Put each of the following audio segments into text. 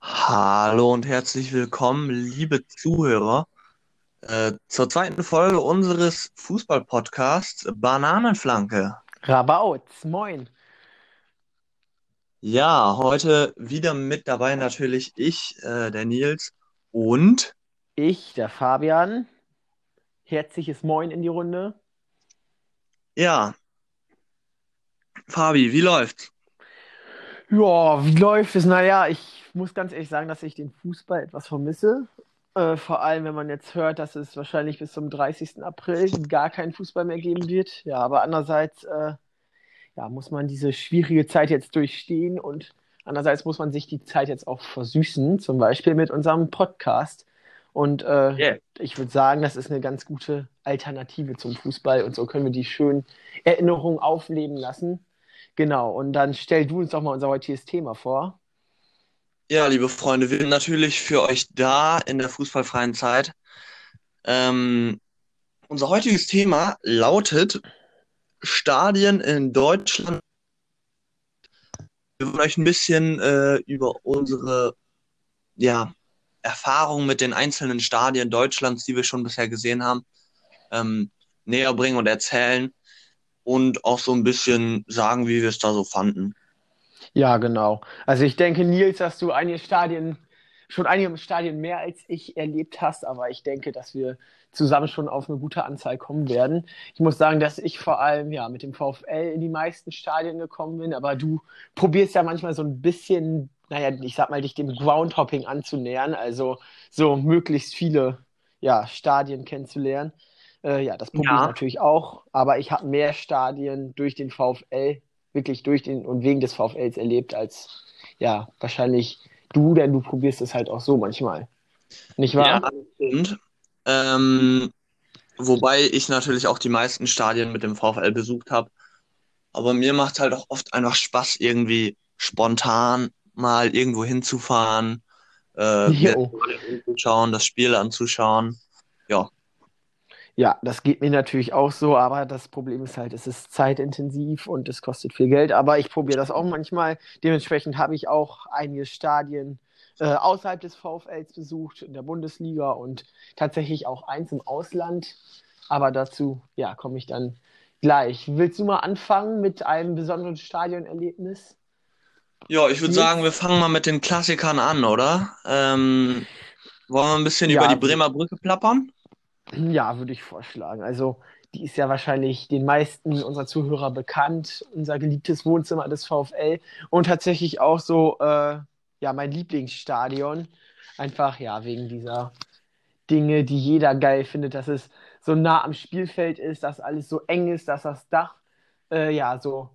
Hallo und herzlich willkommen, liebe Zuhörer, äh, zur zweiten Folge unseres Fußball-Podcasts Bananenflanke. Rabauts, moin. Ja, heute wieder mit dabei natürlich ich, äh, der Nils und Ich, der Fabian. Herzliches Moin in die Runde. ja, Fabi, wie läuft's? Ja, wie läuft es? Naja, ich muss ganz ehrlich sagen, dass ich den Fußball etwas vermisse. Äh, vor allem, wenn man jetzt hört, dass es wahrscheinlich bis zum 30. April gar keinen Fußball mehr geben wird. Ja, aber andererseits, äh, ja, muss man diese schwierige Zeit jetzt durchstehen und andererseits muss man sich die Zeit jetzt auch versüßen, zum Beispiel mit unserem Podcast. Und äh, Yeah. ich würde sagen, das ist eine ganz gute Alternative zum Fußball und so können wir die schönen Erinnerungen aufleben lassen. Genau, und dann stell du uns doch mal unser heutiges Thema vor. Ja, liebe Freunde, wir sind natürlich für euch da in der fußballfreien Zeit. Ähm, unser heutiges Thema lautet Stadien in Deutschland. Wir wollen euch ein bisschen äh, über unsere ja, Erfahrungen mit den einzelnen Stadien Deutschlands, die wir schon bisher gesehen haben, ähm, näher bringen und erzählen und auch so ein bisschen sagen, wie wir es da so fanden. Ja, genau. Also ich denke, Nils, dass du einige Stadien, schon einige Stadien mehr als ich erlebt hast, aber ich denke, dass wir zusammen schon auf eine gute Anzahl kommen werden. Ich muss sagen, dass ich vor allem ja mit dem VfL in die meisten Stadien gekommen bin, aber du probierst ja manchmal so ein bisschen, naja, ich sag mal, dich dem Groundhopping anzunähern, also so möglichst viele ja, Stadien kennenzulernen. Äh, ja, das ich Ja. natürlich auch, aber ich habe mehr Stadien durch den VfL, wirklich durch den und wegen des VfLs erlebt, als ja, wahrscheinlich du, denn du probierst es halt auch so manchmal. Nicht wahr? Ja, stimmt. Ähm, wobei ich natürlich auch die meisten Stadien mit dem VfL besucht habe. Aber mir macht halt auch oft einfach Spaß, irgendwie spontan mal irgendwo hinzufahren, äh, anzuschauen, das Spiel anzuschauen. Ja, Ja, das geht mir natürlich auch so, aber das Problem ist halt, es ist zeitintensiv und es kostet viel Geld. Aber ich probiere das auch manchmal. Dementsprechend habe ich auch einige Stadien äh, außerhalb des VfLs besucht, in der Bundesliga und tatsächlich auch eins im Ausland. Aber dazu, ja, komme ich dann gleich. Willst du mal anfangen mit einem besonderen Stadionerlebnis? Ja, ich würde sagen, wir fangen mal mit den Klassikern an, oder? Ähm, wollen wir ein bisschen Ja, über die Bremer Brücke plappern? Ja, würde ich vorschlagen. Also, die ist ja wahrscheinlich den meisten unserer Zuhörer bekannt, unser geliebtes Wohnzimmer des VfL und tatsächlich auch so, äh, ja, mein Lieblingsstadion. Einfach, ja, wegen dieser Dinge, die jeder geil findet, dass es so nah am Spielfeld ist, dass alles so eng ist, dass das Dach, äh, ja, so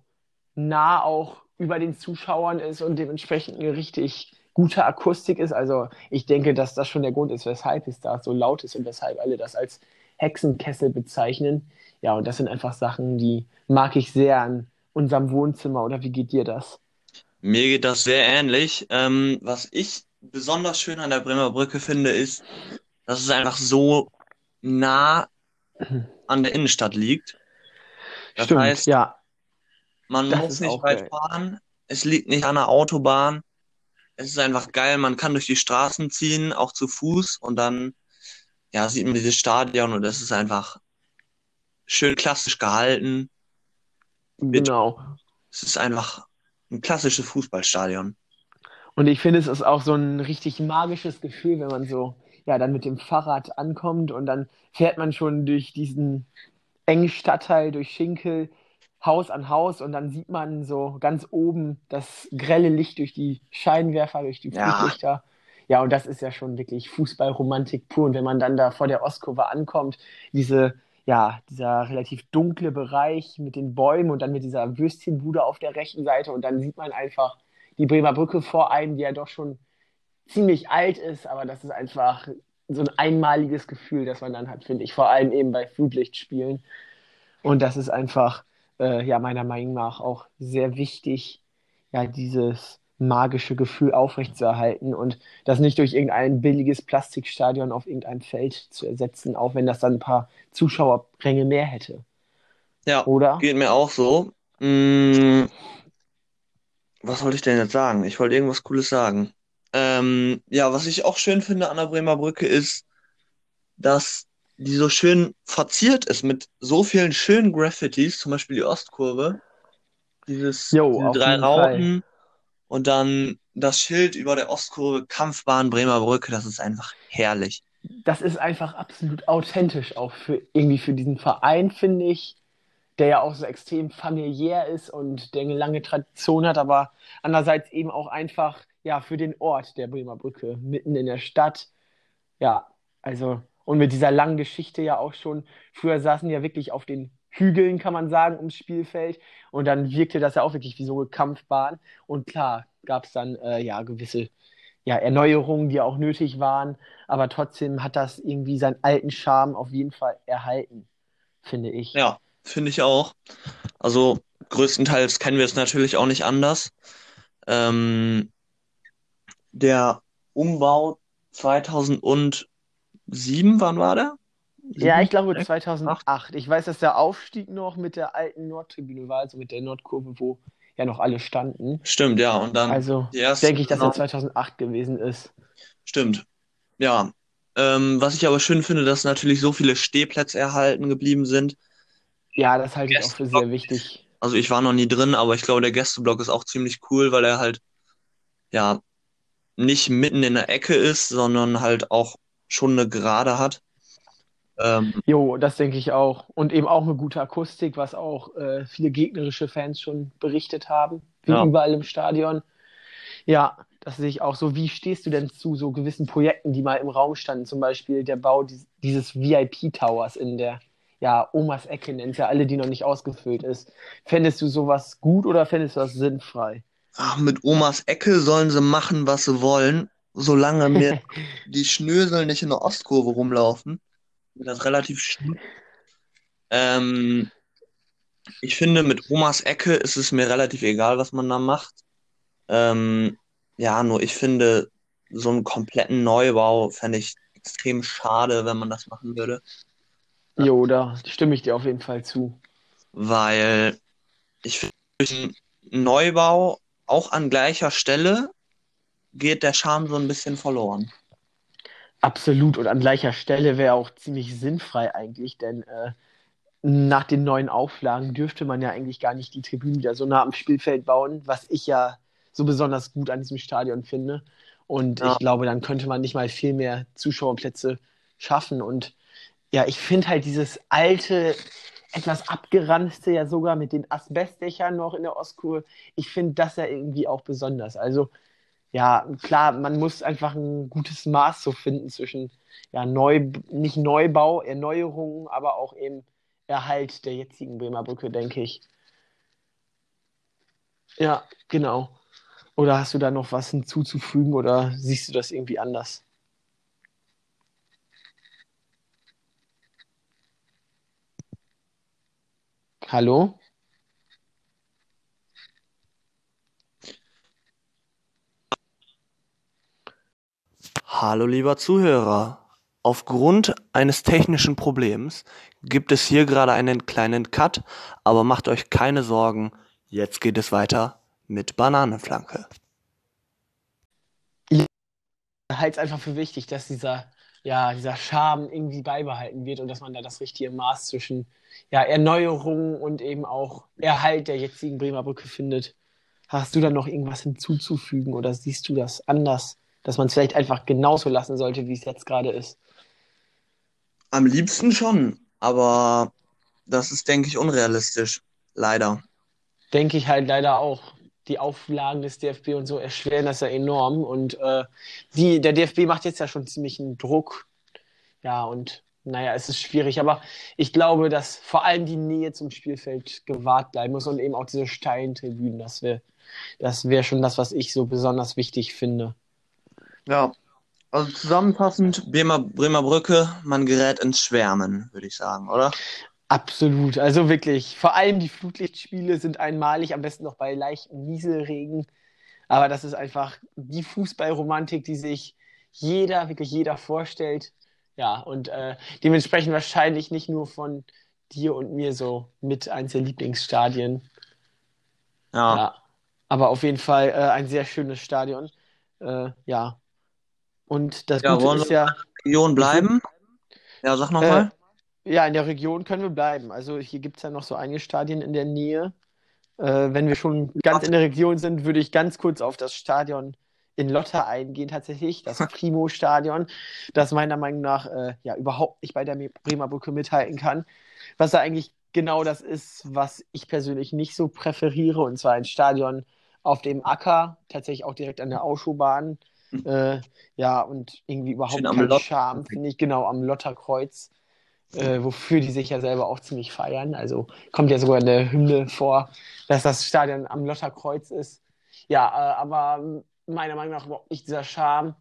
nah auch über den Zuschauern ist und dementsprechend eine richtig gute Akustik ist. Also ich denke, dass das schon der Grund ist, weshalb es da so laut ist und weshalb alle das als Hexenkessel bezeichnen. Ja, und das sind einfach Sachen, die mag ich sehr an unserem Wohnzimmer. Oder wie geht dir das? Mir geht das sehr ähnlich. Ähm, was ich besonders schön an der Bremer Brücke finde, ist, dass es einfach so nah an der Innenstadt liegt. Das Stimmt, heißt, ja. Man das muss nicht weit geil. fahren. Es liegt nicht an der Autobahn. Es ist einfach geil. Man kann durch die Straßen ziehen, auch zu Fuß. Und dann, ja, sieht man dieses Stadion und es ist einfach schön klassisch gehalten. Genau. Es ist einfach ein klassisches Fußballstadion. Und ich finde, es ist auch so ein richtig magisches Gefühl, wenn man so, ja, dann mit dem Fahrrad ankommt und dann fährt man schon durch diesen engen Stadtteil, durch Schinkel, Haus an Haus und dann sieht man so ganz oben das grelle Licht durch die Scheinwerfer, durch die Ja. Flutlichter. Ja, und das ist ja schon wirklich Fußballromantik pur. Und wenn man dann da vor der Ostkurve ankommt, diese, ja, dieser relativ dunkle Bereich mit den Bäumen und dann mit dieser Würstchenbude auf der rechten Seite und dann sieht man einfach die Bremer Brücke vor einem, die ja doch schon ziemlich alt ist, aber das ist einfach so ein einmaliges Gefühl, das man dann hat, finde ich, vor allem eben bei Flutlichtspielen. Und das ist einfach, äh, ja, meiner Meinung nach auch sehr wichtig, ja, dieses magische Gefühl aufrechtzuerhalten und das nicht durch irgendein billiges Plastikstadion auf irgendeinem Feld zu ersetzen, auch wenn das dann ein paar Zuschauerränge mehr hätte. Ja, Oder? geht mir auch so. Mm, was wollte ich denn jetzt sagen? Ich wollte irgendwas Cooles sagen. Ähm, ja, was ich auch schön finde an der Bremer Brücke ist, dass die so schön verziert ist mit so vielen schönen Graffitis, zum Beispiel die Ostkurve. Dieses, Jo, diese auf drei. Rauten und dann das Schild über der Ostkurve, Kampfbahn Bremer Brücke, das ist einfach herrlich. Das ist einfach absolut authentisch auch für irgendwie für diesen Verein, finde ich, der ja auch so extrem familiär ist und der eine lange Tradition hat, aber andererseits eben auch einfach ja für den Ort der Bremer Brücke mitten in der Stadt. Ja, also und mit dieser langen Geschichte ja auch schon. Früher saßen ja wirklich auf den Hügeln, kann man sagen, ums Spielfeld und dann wirkte das ja auch wirklich wie so eine Kampfbahn und klar gab es dann äh, ja gewisse ja, Erneuerungen, die auch nötig waren, aber trotzdem hat das irgendwie seinen alten Charme auf jeden Fall erhalten, finde ich. Ja, finde ich auch. Also größtenteils kennen wir es natürlich auch nicht anders. Ähm, der Umbau 2007, wann war der? Ja, ich glaube Sechs? 2008. Ich weiß, dass der Aufstieg noch mit der alten Nordtribüne war, also mit der Nordkurve, wo ja noch alle standen. Stimmt, ja. Und dann Also denke ich, dass er Saison- 2008 gewesen ist. Stimmt. Ja. Ähm, was ich aber schön finde, dass natürlich so viele Stehplätze erhalten geblieben sind. Ja, das halte ich auch für sehr wichtig. Also ich war noch nie drin, aber ich glaube, der Gästeblock ist auch ziemlich cool, weil er halt, ja, nicht mitten in der Ecke ist, sondern halt auch schon eine Gerade hat. Ähm, Jo, das denke ich auch. Und eben auch eine gute Akustik, was auch äh, viele gegnerische Fans schon berichtet haben, wie Ja. überall im Stadion. Ja, das sehe ich auch so. Wie stehst du denn zu so gewissen Projekten, die mal im Raum standen? Zum Beispiel der Bau dies- dieses VIP-Towers in der, ja, Omas Ecke nennt ja alle, die noch nicht ausgefüllt ist. Fändest du sowas gut oder fändest du das sinnfrei? ach, mit Omas Ecke sollen sie machen, was sie wollen, solange mir die Schnösel nicht in der Ostkurve rumlaufen. Wird das relativ schlimm. Ähm, ich finde, mit Omas Ecke ist es mir relativ egal, was man da macht. Ähm, ja, nur ich finde, so einen kompletten Neubau fände ich extrem schade, wenn man das machen würde, Jo, da stimme ich dir auf jeden Fall zu. weil ich finde, Neubau auch an gleicher Stelle geht der Charme so ein bisschen verloren. Absolut. Und an gleicher Stelle wäre auch ziemlich sinnfrei eigentlich, denn äh, nach den neuen Auflagen dürfte man ja eigentlich gar nicht die Tribünen wieder so nah am Spielfeld bauen, was ich ja so besonders gut an diesem Stadion finde. Und Ja. ich glaube, dann könnte man nicht mal viel mehr Zuschauerplätze schaffen. Und ja, ich finde halt dieses alte, etwas abgeranzte ja sogar mit den Asbestdächern noch in der Ostkurve, ich finde das ja irgendwie auch besonders. Also ja, klar, man muss einfach ein gutes Maß so finden zwischen ja, Neu, nicht Neubau, Erneuerung, aber auch eben Erhalt der jetzigen Bremer Brücke, denke ich. Ja, genau. Oder hast du da noch was hinzuzufügen oder siehst du das irgendwie anders? Hallo? Hallo lieber Zuhörer. Aufgrund eines technischen Problems gibt es hier gerade einen kleinen Cut, aber macht euch keine Sorgen, jetzt geht es weiter mit Bananenflanke. halte es einfach für wichtig, dass dieser, ja, dieser Charme irgendwie beibehalten wird und dass man da das richtige Maß zwischen ja, Erneuerung und eben auch Erhalt der jetzigen Bremer Brücke findet. Hast du da noch irgendwas hinzuzufügen oder siehst du das anders, dass man es vielleicht einfach genauso lassen sollte, wie es jetzt gerade ist? Am liebsten schon, aber das ist, denke ich, unrealistisch. Leider. Denke ich halt leider auch. Die Auflagen des DFB und so erschweren das ja enorm. Und äh, die, der DFB macht jetzt ja schon ziemlich einen Druck. Ja, und naja, es ist schwierig. Aber ich glaube, dass vor allem die Nähe zum Spielfeld gewahrt bleiben muss und eben auch diese steilen Tribünen. Das wäre das wär schon das, was ich so besonders wichtig finde. Ja, also zusammenfassend, Bremer, Bremer Brücke, man gerät ins Schwärmen, würde ich sagen, oder? Absolut. Also wirklich, vor allem die Flutlichtspiele sind einmalig, am besten noch bei leichtem Nieselregen. Aber das ist einfach die Fußballromantik, die sich jeder, wirklich jeder vorstellt. Ja, und äh, dementsprechend wahrscheinlich nicht nur von dir und mir so mit eins der Lieblingsstadien. Ja. Ja, aber auf jeden Fall äh, ein sehr schönes Stadion. Äh, ja. Und das Ja, Gute wollen ist wir in ja, der Region bleiben? Ja, sag äh, nochmal. ja, in der Region können wir bleiben. Also hier gibt es ja noch so einige Stadien in der Nähe. Äh, wenn wir schon ganz in der Region sind, würde ich ganz kurz auf das Stadion in Lotta eingehen, tatsächlich. Das Primo-Stadion, das meiner Meinung nach äh, ja überhaupt nicht bei der Bremer Brücke mithalten kann. Was da eigentlich genau das ist, was ich persönlich nicht so präferiere, und zwar ein Stadion auf dem Acker, tatsächlich auch direkt an der Ausschuhbahn. Äh, ja, und irgendwie überhaupt Schön am kein Lot- Charme, finde ich, genau am Lotterkreuz, äh, wofür die sich ja selber auch ziemlich feiern. Also kommt ja sogar in der Hymne vor, dass das Stadion am Lotterkreuz ist. Ja, äh, aber meiner Meinung nach überhaupt nicht dieser Charme.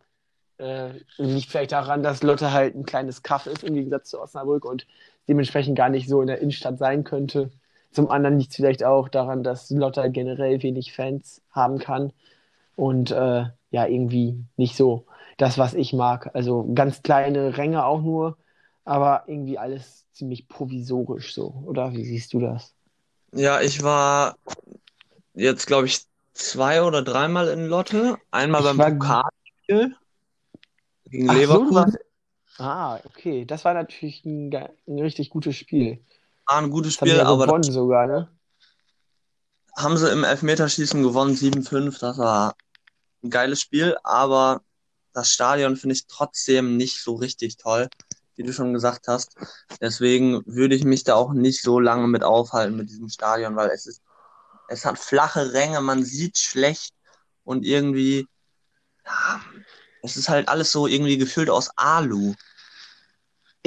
Äh, liegt vielleicht daran, dass Lotte halt ein kleines Kaff ist, im Gegensatz zu Osnabrück und dementsprechend gar nicht so in der Innenstadt sein könnte. Zum anderen liegt es vielleicht auch daran, dass Lotte generell wenig Fans haben kann und äh, ja, irgendwie nicht so das, was ich mag. Also ganz kleine Ränge auch nur, aber irgendwie alles ziemlich provisorisch so. Oder wie siehst du das? Ja, ich war jetzt, glaube ich, zwei oder dreimal in Lotte. Einmal Ich beim Pokalspiel gegen Ach so, Leverkusen. warst... Ah, okay. Das war natürlich ein, ein richtig gutes Spiel. War ein gutes Das haben Spiel, ja aber gewonnen sogar, ne? haben sie im Elfmeterschießen gewonnen, 7-5. Das war ein geiles Spiel, aber das Stadion finde ich trotzdem nicht so richtig toll, wie du schon gesagt hast. Deswegen würde ich mich da auch nicht so lange mit aufhalten mit diesem Stadion, weil es ist, es hat flache Ränge, man sieht schlecht und irgendwie, ja, es ist halt alles so irgendwie gefüllt aus Alu.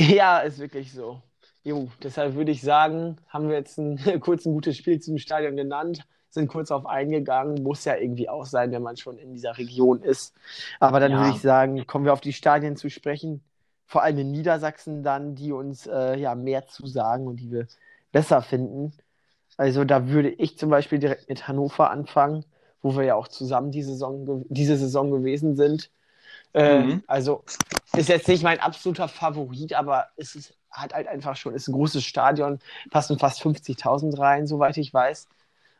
Ja, ist wirklich so. Jo, deshalb würde ich sagen, haben wir jetzt ein kurz ein gutes Spiel zum Stadion genannt, sind kurz auf eingegangen, muss ja irgendwie auch sein, wenn man schon in dieser Region ist. Aber dann Ja. würde ich sagen, kommen wir auf die Stadien zu sprechen, vor allem in Niedersachsen dann, die uns äh, ja mehr zu sagen und die wir besser finden. Also da würde ich zum Beispiel direkt mit Hannover anfangen, wo wir ja auch zusammen die Saison, diese Saison gewesen sind. Äh, Mhm. Also ist jetzt nicht mein absoluter Favorit, aber es ist, hat halt einfach schon, ist ein großes Stadion, passen fast 50.000 rein, soweit ich weiß.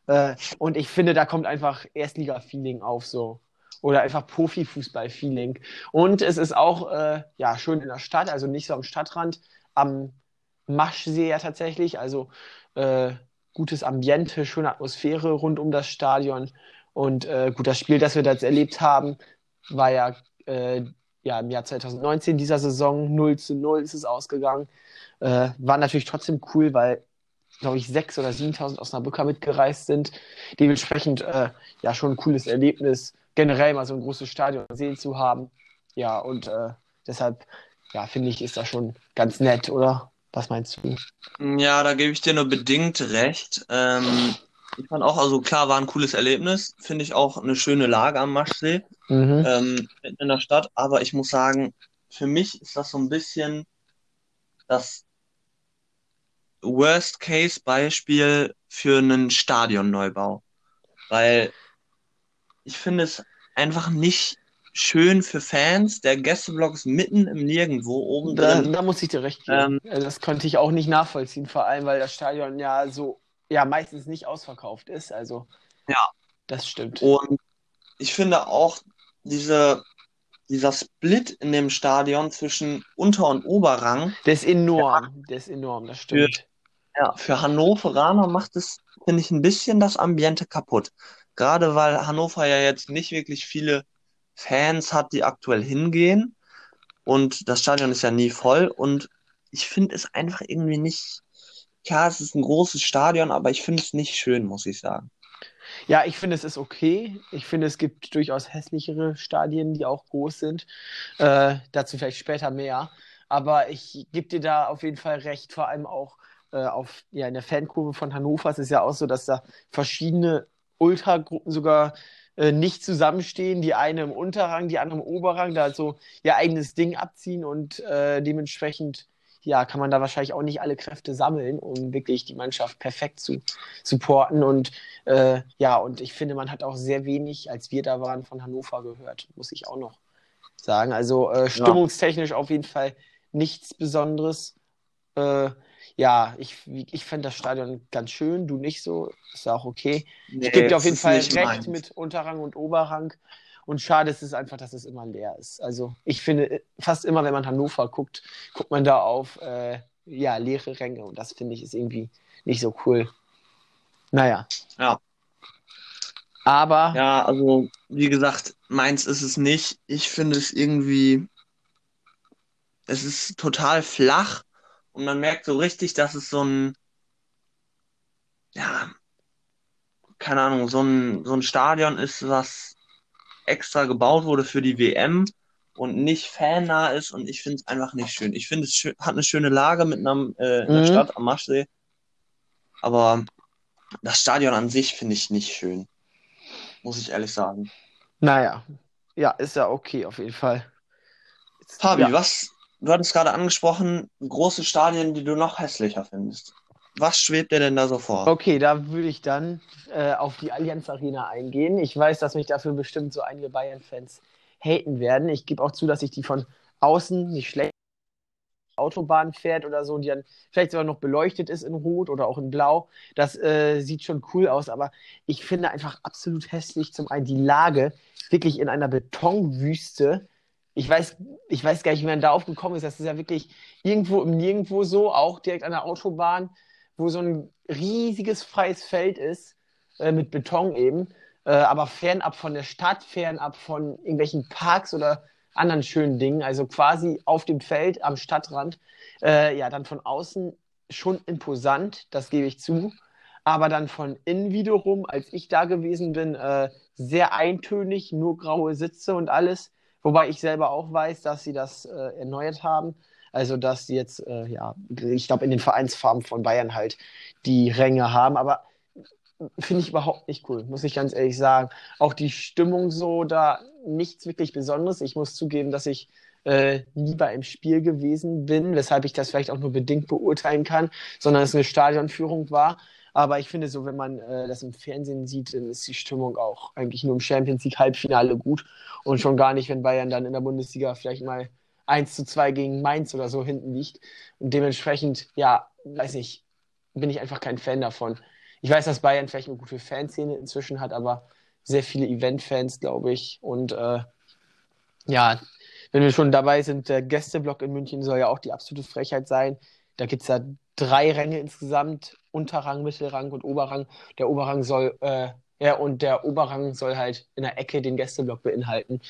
Äh, und ich finde, da kommt einfach Erstliga-Feeling auf so. Oder einfach Profifußball-Feeling. Und es ist auch äh, ja, schön in der Stadt, also nicht so am Stadtrand, am Maschsee ja tatsächlich. Also äh, gutes Ambiente, schöne Atmosphäre rund um das Stadion. Und äh, gut, das Spiel, das wir da jetzt erlebt haben, war ja, äh, ja im Jahr 2019 dieser Saison 0 zu 0 ist es ausgegangen. Äh, war natürlich trotzdem cool, weil, glaube ich, 6.000 oder 7.000 Osnabrücker mitgereist sind. Dementsprechend äh, ja schon ein cooles Erlebnis, generell mal so ein großes Stadion sehen zu haben. Ja, und äh, deshalb, ja, finde ich, ist das schon ganz nett, oder? Was meinst du? Ja, da gebe ich dir nur bedingt recht. Ähm, ich fand auch, also klar, war ein cooles Erlebnis. Finde ich auch eine schöne Lage am Maschsee, Mhm. ähm, in der Stadt. Aber ich muss sagen, für mich ist das so ein bisschen das Worst-Case-Beispiel für einen Stadionneubau. Weil ich finde es einfach nicht schön für Fans. Der Gästeblock ist mitten im Nirgendwo oben Da, drin. da muss ich dir recht geben. Also Das konnte ich auch nicht nachvollziehen, vor allem, weil das Stadion ja so, ja, meistens nicht ausverkauft ist. Also, Ja. das stimmt. Und ich finde auch diese, dieser Split in dem Stadion zwischen Unter- und Oberrang, Der ist enorm, der ist enorm, das stimmt. Ja, für Hannoveraner macht es, finde ich, ein bisschen das Ambiente kaputt. Gerade weil Hannover ja jetzt nicht wirklich viele Fans hat, die aktuell hingehen. Und das Stadion ist ja nie voll. Und ich finde es einfach irgendwie nicht. Klar, es ist ein großes Stadion, aber ich finde es nicht schön, muss ich sagen. Ja, ich finde, es ist okay. Ich finde, es gibt durchaus hässlichere Stadien, die auch groß sind. Äh, dazu vielleicht später mehr. Aber ich gebe dir da auf jeden Fall recht, vor allem auch äh, auf, ja, in der Fankurve von Hannover. Es ist ja auch so, dass da verschiedene Ultragruppen sogar äh, nicht zusammenstehen. Die eine im Unterrang, die andere im Oberrang, da so ihr eigenes Ding abziehen und äh, dementsprechend ja, kann man da wahrscheinlich auch nicht alle Kräfte sammeln, um wirklich die Mannschaft perfekt zu supporten. Und äh, ja, und ich finde, man hat auch sehr wenig, als wir da waren, von Hannover gehört, muss ich auch noch sagen. Also äh, stimmungstechnisch ja. auf jeden Fall nichts Besonderes. Äh, ja, ich, ich fände das Stadion ganz schön, du nicht so, ist ja auch okay. Nee, ich gebe dir auf jeden Fall recht meins. mit Unterrang und Oberrang. Und schade ist es einfach, dass es immer leer ist. Also ich finde, fast immer, wenn man Hannover guckt, guckt man da auf äh, ja, leere Ränge. Und das finde ich ist irgendwie nicht so cool. Naja. Ja. Aber. Ja, also wie gesagt, meins ist es nicht. Ich finde es irgendwie. Es ist total flach und man merkt so richtig, dass es so ein, ja, keine Ahnung, so ein, so ein Stadion ist, was extra gebaut wurde für die WM und nicht fannah ist und ich finde es einfach nicht schön. Ich finde es schön, hat eine schöne Lage mit einer, äh, in der mhm. Stadt am Maschsee, aber das Stadion an sich finde ich nicht schön, muss ich ehrlich sagen. Naja, ja, ist ja okay auf jeden Fall. Fabi, ja. was du hattest gerade angesprochen, große Stadien, die du noch hässlicher findest. Was schwebt dir denn da so vor? Okay, da würde ich dann äh, auf die Allianz Arena eingehen. Ich weiß, dass mich dafür bestimmt so einige Bayern-Fans haten werden. Ich gebe auch zu, dass ich die von außen nicht schlecht Autobahn fährt oder so, die dann vielleicht sogar noch beleuchtet ist in Rot oder auch in Blau. Das äh, sieht schon cool aus, aber ich finde einfach absolut hässlich zum einen die Lage, wirklich in einer Betonwüste ich weiß, ich weiß gar nicht, wie man da aufgekommen ist. Das ist ja wirklich irgendwo im Nirgendwo so, auch direkt an der Autobahn, wo so ein riesiges freies Feld ist, äh, mit Beton eben, äh, aber fernab von der Stadt, fernab von irgendwelchen Parks oder anderen schönen Dingen, also quasi auf dem Feld am Stadtrand. Äh, ja, dann von außen schon imposant, das gebe ich zu. Aber dann von innen wiederum, als ich da gewesen bin, äh, sehr eintönig, nur graue Sitze und alles. Wobei ich selber auch weiß, dass sie das äh, erneuert haben. Also, dass sie jetzt, äh, ja, ich glaube, in den Vereinsfarben von Bayern halt die Ränge haben. Aber finde ich überhaupt nicht cool, muss ich ganz ehrlich sagen. Auch die Stimmung so da, nichts wirklich Besonderes. Ich muss zugeben, dass ich äh, nie bei einem Spiel gewesen bin, weshalb ich das vielleicht auch nur bedingt beurteilen kann, sondern es eine Stadionführung war. Aber ich finde so, wenn man äh, das im Fernsehen sieht, dann ist die Stimmung auch eigentlich nur im Champions League Halbfinale gut und schon gar nicht, wenn Bayern dann in der Bundesliga vielleicht mal 1 zu 2 gegen Mainz oder so hinten liegt. Und dementsprechend, ja, weiß nicht, bin ich einfach kein Fan davon. Ich weiß, dass Bayern vielleicht eine gute Fanszene inzwischen hat, aber sehr viele Event-Fans, glaube ich. Und äh, ja, wenn wir schon dabei sind, der Gästeblock in München soll ja auch die absolute Frechheit sein. Da gibt es ja drei Ränge insgesamt, Unterrang, Mittelrang und Oberrang. Der Oberrang soll, äh, ja, und der Oberrang soll halt in der Ecke den Gästeblock beinhalten.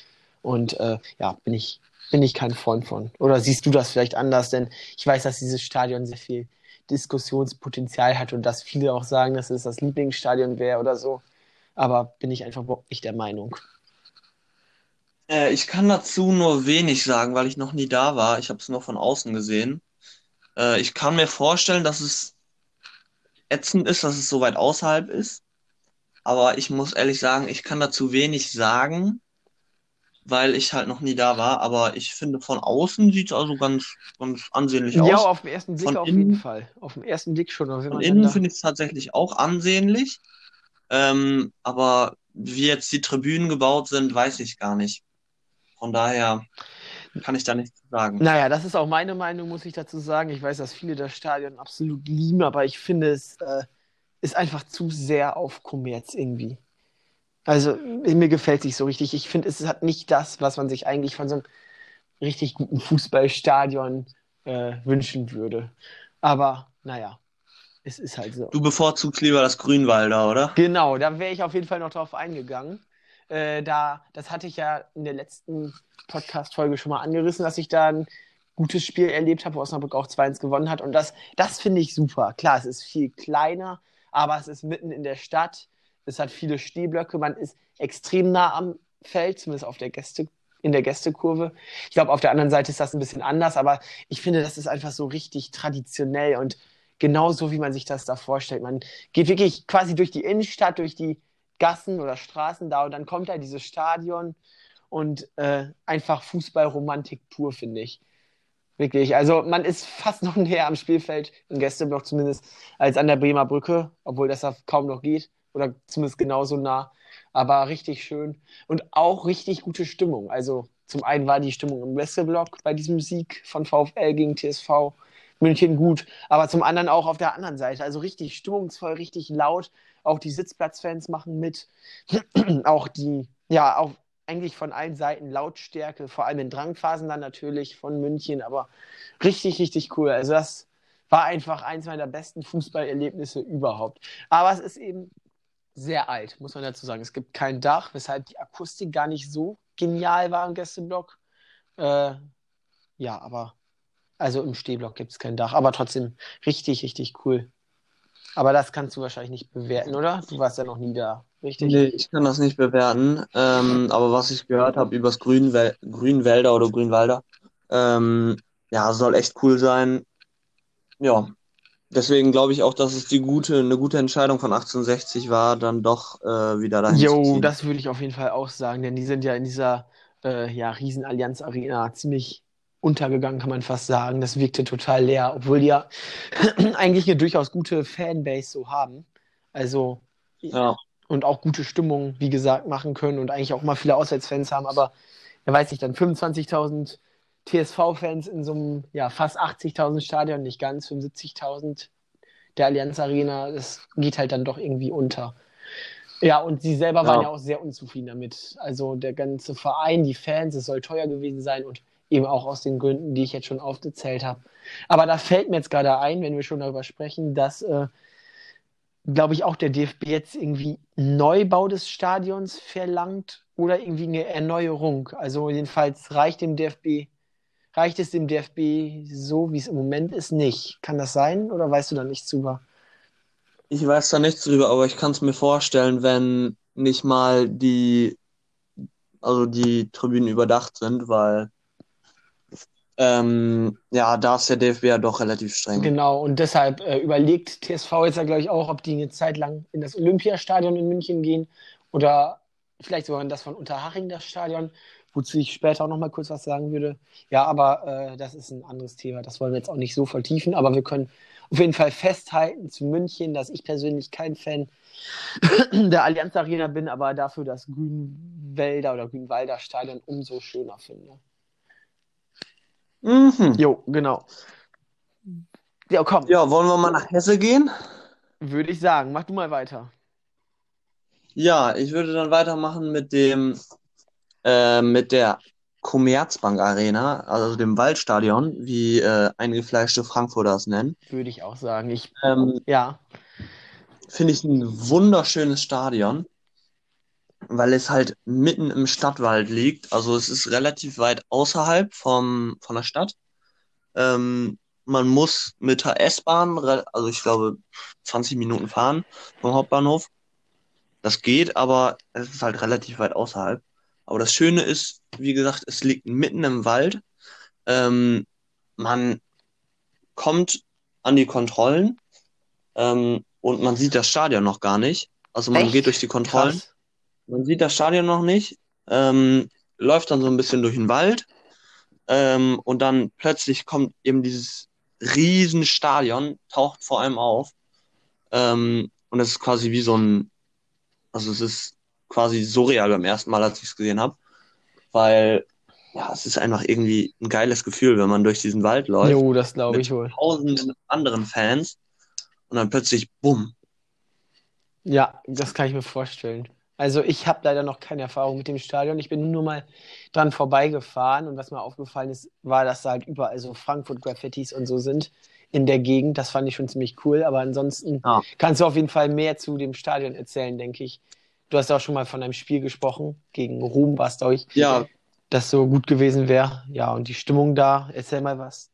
Und äh, ja, bin ich, bin ich kein Freund von. Oder siehst du das vielleicht anders? Denn ich weiß, dass dieses Stadion sehr viel Diskussionspotenzial hat und dass viele auch sagen, dass es das Lieblingsstadion wäre oder so. Aber bin ich einfach nicht der Meinung. Äh, ich kann dazu nur wenig sagen, weil ich noch nie da war. Ich habe es nur von außen gesehen. Äh, ich kann mir vorstellen, dass es ätzend ist, dass es so weit außerhalb ist. Aber ich muss ehrlich sagen, ich kann dazu wenig sagen, weil ich halt noch nie da war. Aber ich finde, von außen sieht es also ganz, ganz ansehnlich aus. Ja, auf den ersten Blick von auf innen, jeden Fall. Auf den ersten Blick schon. Von innen finde ich es tatsächlich auch ansehnlich. Ähm, aber wie jetzt die Tribünen gebaut sind, weiß ich gar nicht. Von daher kann ich da nichts sagen. Naja, das ist auch meine Meinung, muss ich dazu sagen. Ich weiß, dass viele das Stadion absolut lieben, aber ich finde, es äh, ist einfach zu sehr auf Kommerz irgendwie. Also, mir gefällt es nicht so richtig. Ich finde, es hat nicht das, was man sich eigentlich von so einem richtig guten Fußballstadion äh, wünschen würde. Aber, naja, es ist halt so. Du bevorzugst lieber das Grünwalder, oder? Genau, da wäre ich auf jeden Fall noch drauf eingegangen. Äh, da, das hatte ich ja in der letzten Podcast-Folge schon mal angerissen, dass ich da ein gutes Spiel erlebt habe, wo Osnabrück auch 2-1 gewonnen hat. Und das, das finde ich super. Klar, es ist viel kleiner, aber es ist mitten in der Stadt. Es hat viele Stehblöcke. Man ist extrem nah am Feld, zumindest auf der Gäste, in der Gästekurve. Ich glaube, auf der anderen Seite ist das ein bisschen anders, aber ich finde, das ist einfach so richtig traditionell und genauso, wie man sich das da vorstellt. Man geht wirklich quasi durch die Innenstadt, durch die Gassen oder Straßen da und dann kommt da dieses Stadion und äh, einfach Fußballromantik pur, finde ich. Wirklich. Also man ist fast noch näher am Spielfeld, im Gästeblock zumindest, als an der Bremer Brücke, obwohl das da kaum noch geht. Oder zumindest genauso nah. Aber richtig schön. Und auch richtig gute Stimmung. Also zum einen war die Stimmung im Gästeblock bei diesem Sieg von VfL gegen TSV München gut, aber zum anderen auch auf der anderen Seite. Also richtig stimmungsvoll, richtig laut. Auch die Sitzplatzfans machen mit. auch die, ja, auch eigentlich von allen Seiten Lautstärke, vor allem in Drangphasen dann natürlich von München, aber richtig, richtig cool. Also das war einfach eins meiner besten Fußballerlebnisse überhaupt. Aber es ist eben sehr alt, muss man dazu sagen. Es gibt kein Dach, weshalb die Akustik gar nicht so genial war im Gästeblock. Äh, ja, aber also im Stehblock gibt es kein Dach, aber trotzdem richtig, richtig cool. Aber das kannst du wahrscheinlich nicht bewerten, oder? Du warst ja noch nie da, richtig? Nee, ich kann das nicht bewerten. Ähm, aber was ich gehört habe übers Grünwäl Grünwälder oder Grünwalder, ähm, ja, soll echt cool sein. Ja, deswegen glaube ich auch, dass es die gute, eine gute Entscheidung von 1860 war, dann doch äh, wieder dahin zu Jo, ziehen. das würde ich auf jeden Fall auch sagen, denn die sind ja in dieser äh, ja, Riesenallianz Arena ziemlich untergegangen, kann man fast sagen. Das wirkte total leer, obwohl die ja eigentlich eine durchaus gute Fanbase so haben. Also, Ja, und auch gute Stimmung, wie gesagt, machen können und eigentlich auch mal viele Auswärtsfans haben, aber ja, weiß ich dann, 25.000 TSV-Fans in so einem ja, fast 80.000 Stadion, nicht ganz, 75.000 der Allianz Arena, das geht halt dann doch irgendwie unter. Ja, und sie selber waren Ja. ja auch sehr unzufrieden damit. Also der ganze Verein, die Fans, es soll teuer gewesen sein und eben auch aus den Gründen, die ich jetzt schon aufgezählt habe. Aber da fällt mir jetzt gerade ein, wenn wir schon darüber sprechen, dass, äh, glaube ich, auch der DFB jetzt irgendwie Neubau des Stadions verlangt oder irgendwie eine Erneuerung. Also jedenfalls reicht dem DFB, reicht es dem DFB so, wie es im Moment ist, nicht. Kann das sein oder weißt du da nichts drüber? ich weiß da nichts drüber, aber ich kann es mir vorstellen, wenn nicht mal die, also die Tribünen überdacht sind, weil ähm, ja, da ist der DFB ja doch relativ streng. Genau, und deshalb äh, überlegt TSV jetzt ja, glaube ich, auch, ob die eine Zeit lang in das Olympiastadion in München gehen oder vielleicht sogar in das von Unterhaching, das Stadion, wozu ich später auch noch mal kurz was sagen würde. Ja, aber äh, das ist ein anderes Thema. Das wollen wir jetzt auch nicht so vertiefen, aber wir können auf jeden Fall festhalten zu München, dass ich persönlich kein Fan der Allianz Arena bin, aber dafür das Grünwälder oder Grünwalder Stadion umso schöner finde. Mhm. Jo, genau. Ja, komm, Ja, wollen wir mal nach Hesse gehen? würde ich sagen. Mach du mal weiter. Ja, ich würde dann weitermachen mit dem, äh, mit der Commerzbank Arena, also dem Waldstadion, wie äh, eingefleischte Frankfurter es nennen. Würde ich auch sagen. Ich, Ähm, ja, finde ich ein wunderschönes Stadion, weil es halt mitten im Stadtwald liegt. Also es ist relativ weit außerhalb vom, von der Stadt. Ähm, man muss mit der S-Bahn, also ich glaube 20 Minuten fahren vom Hauptbahnhof. Das geht, aber es ist halt relativ weit außerhalb. Aber das Schöne ist, wie gesagt, es liegt mitten im Wald. Ähm, man kommt an die Kontrollen ähm, und man sieht das Stadion noch gar nicht. Also man Echt? geht durch die Kontrollen. krass. Man sieht das Stadion noch nicht, ähm, läuft dann so ein bisschen durch den Wald ähm, und dann plötzlich kommt eben dieses riesen Stadion, taucht vor einem auf ähm, und es ist quasi wie so ein, also es ist quasi surreal beim ersten Mal, als ich es gesehen habe, weil ja, es ist einfach irgendwie ein geiles Gefühl, wenn man durch diesen Wald läuft Jo, das glaube mit ich wohl. tausenden anderen Fans und dann plötzlich bumm. Ja, das kann ich mir vorstellen. Also ich habe leider noch keine Erfahrung mit dem Stadion. Ich bin nur mal dran vorbeigefahren und was mir aufgefallen ist, war, dass da halt überall so Frankfurt-Graffitis und so sind in der Gegend. Das fand ich schon ziemlich cool. Aber ansonsten Ja. kannst du auf jeden Fall mehr zu dem Stadion erzählen, denke ich. Du hast auch schon mal von einem Spiel gesprochen. Gegen Ruhm war es, glaube ich, Ja, das so gut gewesen wäre. Ja, und die Stimmung da. Erzähl mal was.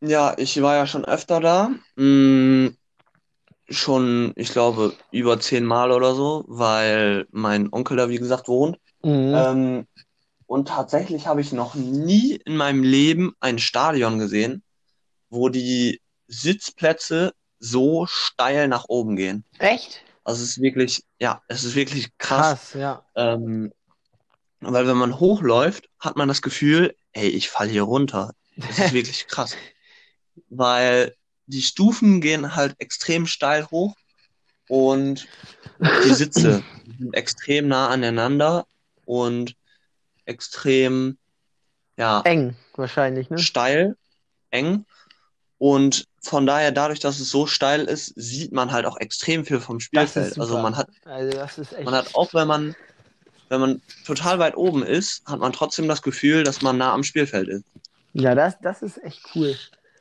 Ja, ich war ja schon öfter da. Mm, schon, ich glaube, über zehn Mal oder so, weil mein Onkel da, wie gesagt, wohnt. Mhm. Ähm, und tatsächlich habe ich noch nie in meinem Leben ein Stadion gesehen, wo die Sitzplätze so steil nach oben gehen. Echt? Also es ist wirklich, ja, es ist wirklich krass. Krass, ja. Ähm, weil wenn man hochläuft, hat man das Gefühl, ey, ich falle hier runter. Das ist wirklich krass. Weil die Stufen gehen halt extrem steil hoch und die Sitze sind extrem nah aneinander und extrem, ja, Eng, wahrscheinlich, ne? steil, eng. Und von daher, dadurch, dass es so steil ist, sieht man halt auch extrem viel vom Spielfeld. Also man hat, Also man hat auch, wenn man, wenn man total weit oben ist, hat man trotzdem das Gefühl, dass man nah am Spielfeld ist. Ja, das, das ist echt cool.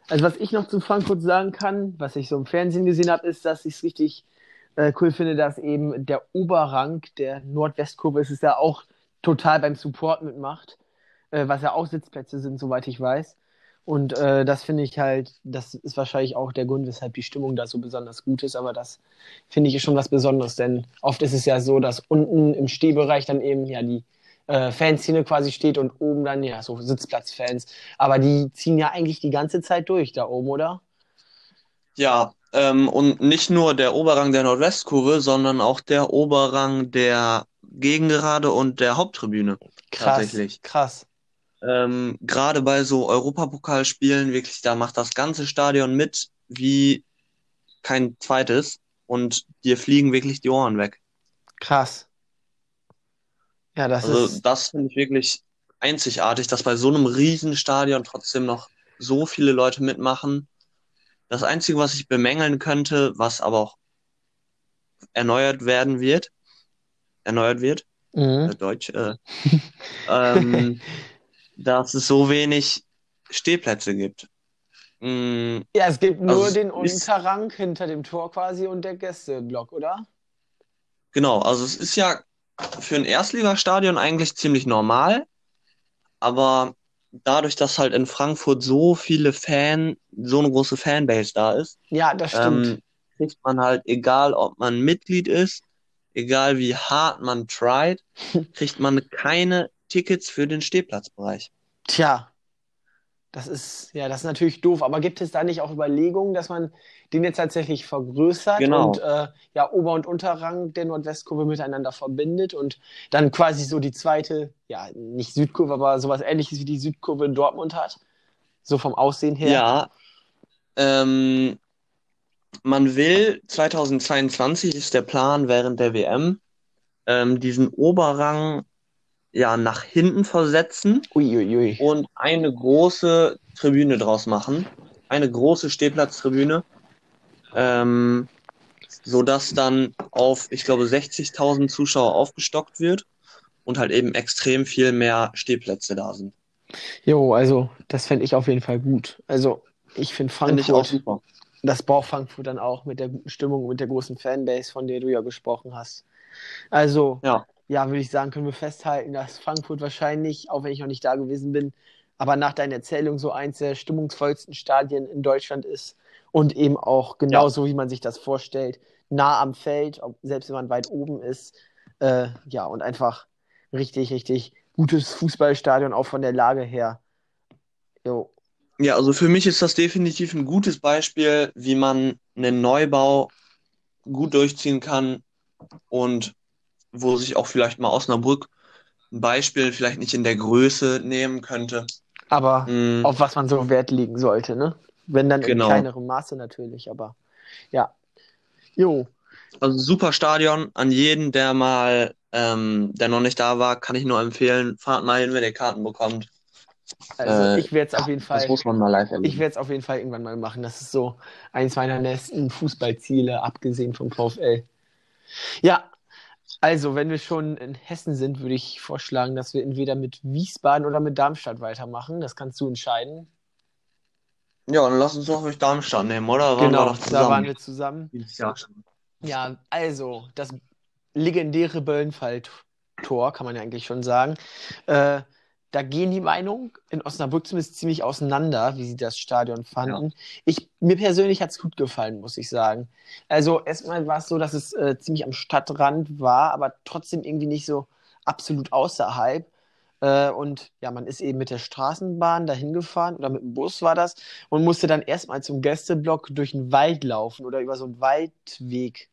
Also was ich noch zu Frankfurt sagen kann, was ich so im Fernsehen gesehen habe, ist, dass ich es richtig äh, cool finde, dass eben der Oberrang der Nordwestkurve ist es ja auch total beim Support mitmacht, äh, was ja auch Sitzplätze sind, soweit ich weiß. Und äh, das finde ich halt, das ist wahrscheinlich auch der Grund, weshalb die Stimmung da so besonders gut ist, aber das finde ich ist schon was Besonderes, denn oft ist es ja so, dass unten im Stehbereich dann eben ja die äh, Fanszene quasi steht und oben dann ja so Sitzplatzfans. Aber die ziehen ja eigentlich die ganze Zeit durch da oben, oder? Ja, ähm, und nicht nur der Oberrang der Nordwestkurve, sondern auch der Oberrang der Gegengerade und der Haupttribüne. Krass, Tatsächlich. krass. Ähm, gerade bei so Europapokalspielen, wirklich, da macht das ganze Stadion mit wie kein zweites und dir fliegen wirklich die Ohren weg. Krass. Ja, das Also ist, das finde ich wirklich einzigartig, dass bei so einem riesen Stadion trotzdem noch so viele Leute mitmachen. Das Einzige, was ich bemängeln könnte, was aber auch erneuert werden wird, erneuert wird, mhm. äh, Deutsch, äh, ähm, dass es so wenig Stehplätze gibt. Mm, Ja, es gibt also nur es den Unterrang hinter dem Tor quasi und der Gästeblock, oder? genau, also es ist ja für ein Erstligastadion eigentlich ziemlich normal, aber dadurch, dass halt in Frankfurt so viele Fan, so eine große Fanbase da ist, Ja, das stimmt. ähm, kriegt man halt, egal ob man Mitglied ist, egal wie hart man tried, kriegt man keine Tickets für den Stehplatzbereich. Tja, das ist, ja, das ist natürlich doof. Aber gibt es da nicht auch Überlegungen, dass man den jetzt tatsächlich vergrößert Genau. und äh, ja, Ober- und Unterrang der Nordwestkurve miteinander verbindet und dann quasi so die zweite, ja, nicht Südkurve, aber sowas ähnliches wie die Südkurve in Dortmund hat? So vom Aussehen her. Ja, ähm, man will 2022 ist der Plan während der WM, ähm, diesen Oberrang ja nach hinten versetzen Uiuiui. und eine große Tribüne draus machen. Eine große Stehplatztribüne, ähm, sodass dann auf, ich glaube, 60.000 Zuschauer aufgestockt wird und halt eben extrem viel mehr Stehplätze da sind. Jo, also das fände ich auf jeden Fall gut. Also ich finde Frankfurt, super. das braucht Frankfurt dann auch mit der guten Stimmung, mit der großen Fanbase, von der du ja gesprochen hast. Also, Ja, ja, würde ich sagen, können wir festhalten, dass Frankfurt wahrscheinlich, auch wenn ich noch nicht da gewesen bin, aber nach deiner Erzählung so eins der stimmungsvollsten Stadien in Deutschland ist und eben auch ja, genauso, wie man sich das vorstellt, nah am Feld, selbst wenn man weit oben ist. Äh, ja, und einfach richtig, richtig gutes Fußballstadion, auch von der Lage her. Jo. ja, also für mich ist das definitiv ein gutes Beispiel, wie man einen Neubau gut durchziehen kann und wo sich auch vielleicht mal Osnabrück ein Beispiel vielleicht nicht in der Größe nehmen könnte. Aber Mm, auf was man so Wert legen sollte, ne? Wenn dann in genau. kleinerem Maße natürlich, aber ja. Jo. Also super Stadion an jeden, der mal, ähm, der noch nicht da war, kann ich nur empfehlen. Fahrt mal hin, wenn ihr Karten bekommt. Also Äh, ich werde es auf jeden das Fall, muss man mal live ich erleben. werde es auf jeden Fall irgendwann mal machen. Das ist so eins meiner nächsten Fußballziele, abgesehen vom VfL. Ja, also wenn wir schon in Hessen sind, würde ich vorschlagen, dass wir entweder mit Wiesbaden oder mit Darmstadt weitermachen. Das kannst du entscheiden. Ja, dann lass uns doch durch Darmstadt nehmen, oder? Waren wir Genau, da waren zusammen. wir zusammen. Dieses Jahr schon. Ja, also das legendäre Böllenfall-Tor, kann man ja eigentlich schon sagen. Äh, da gehen die Meinungen in Osnabrück zumindest ziemlich auseinander, wie sie das Stadion Ja. fanden. Ich, mir persönlich hat es gut gefallen, muss ich sagen. Also erstmal war es so, dass es äh, ziemlich am Stadtrand war, aber trotzdem irgendwie nicht so absolut außerhalb. Äh, und ja, man ist eben mit der Straßenbahn dahin gefahren oder mit dem Bus war das und musste dann erstmal zum Gästeblock durch den Wald laufen oder über so einen Waldweg.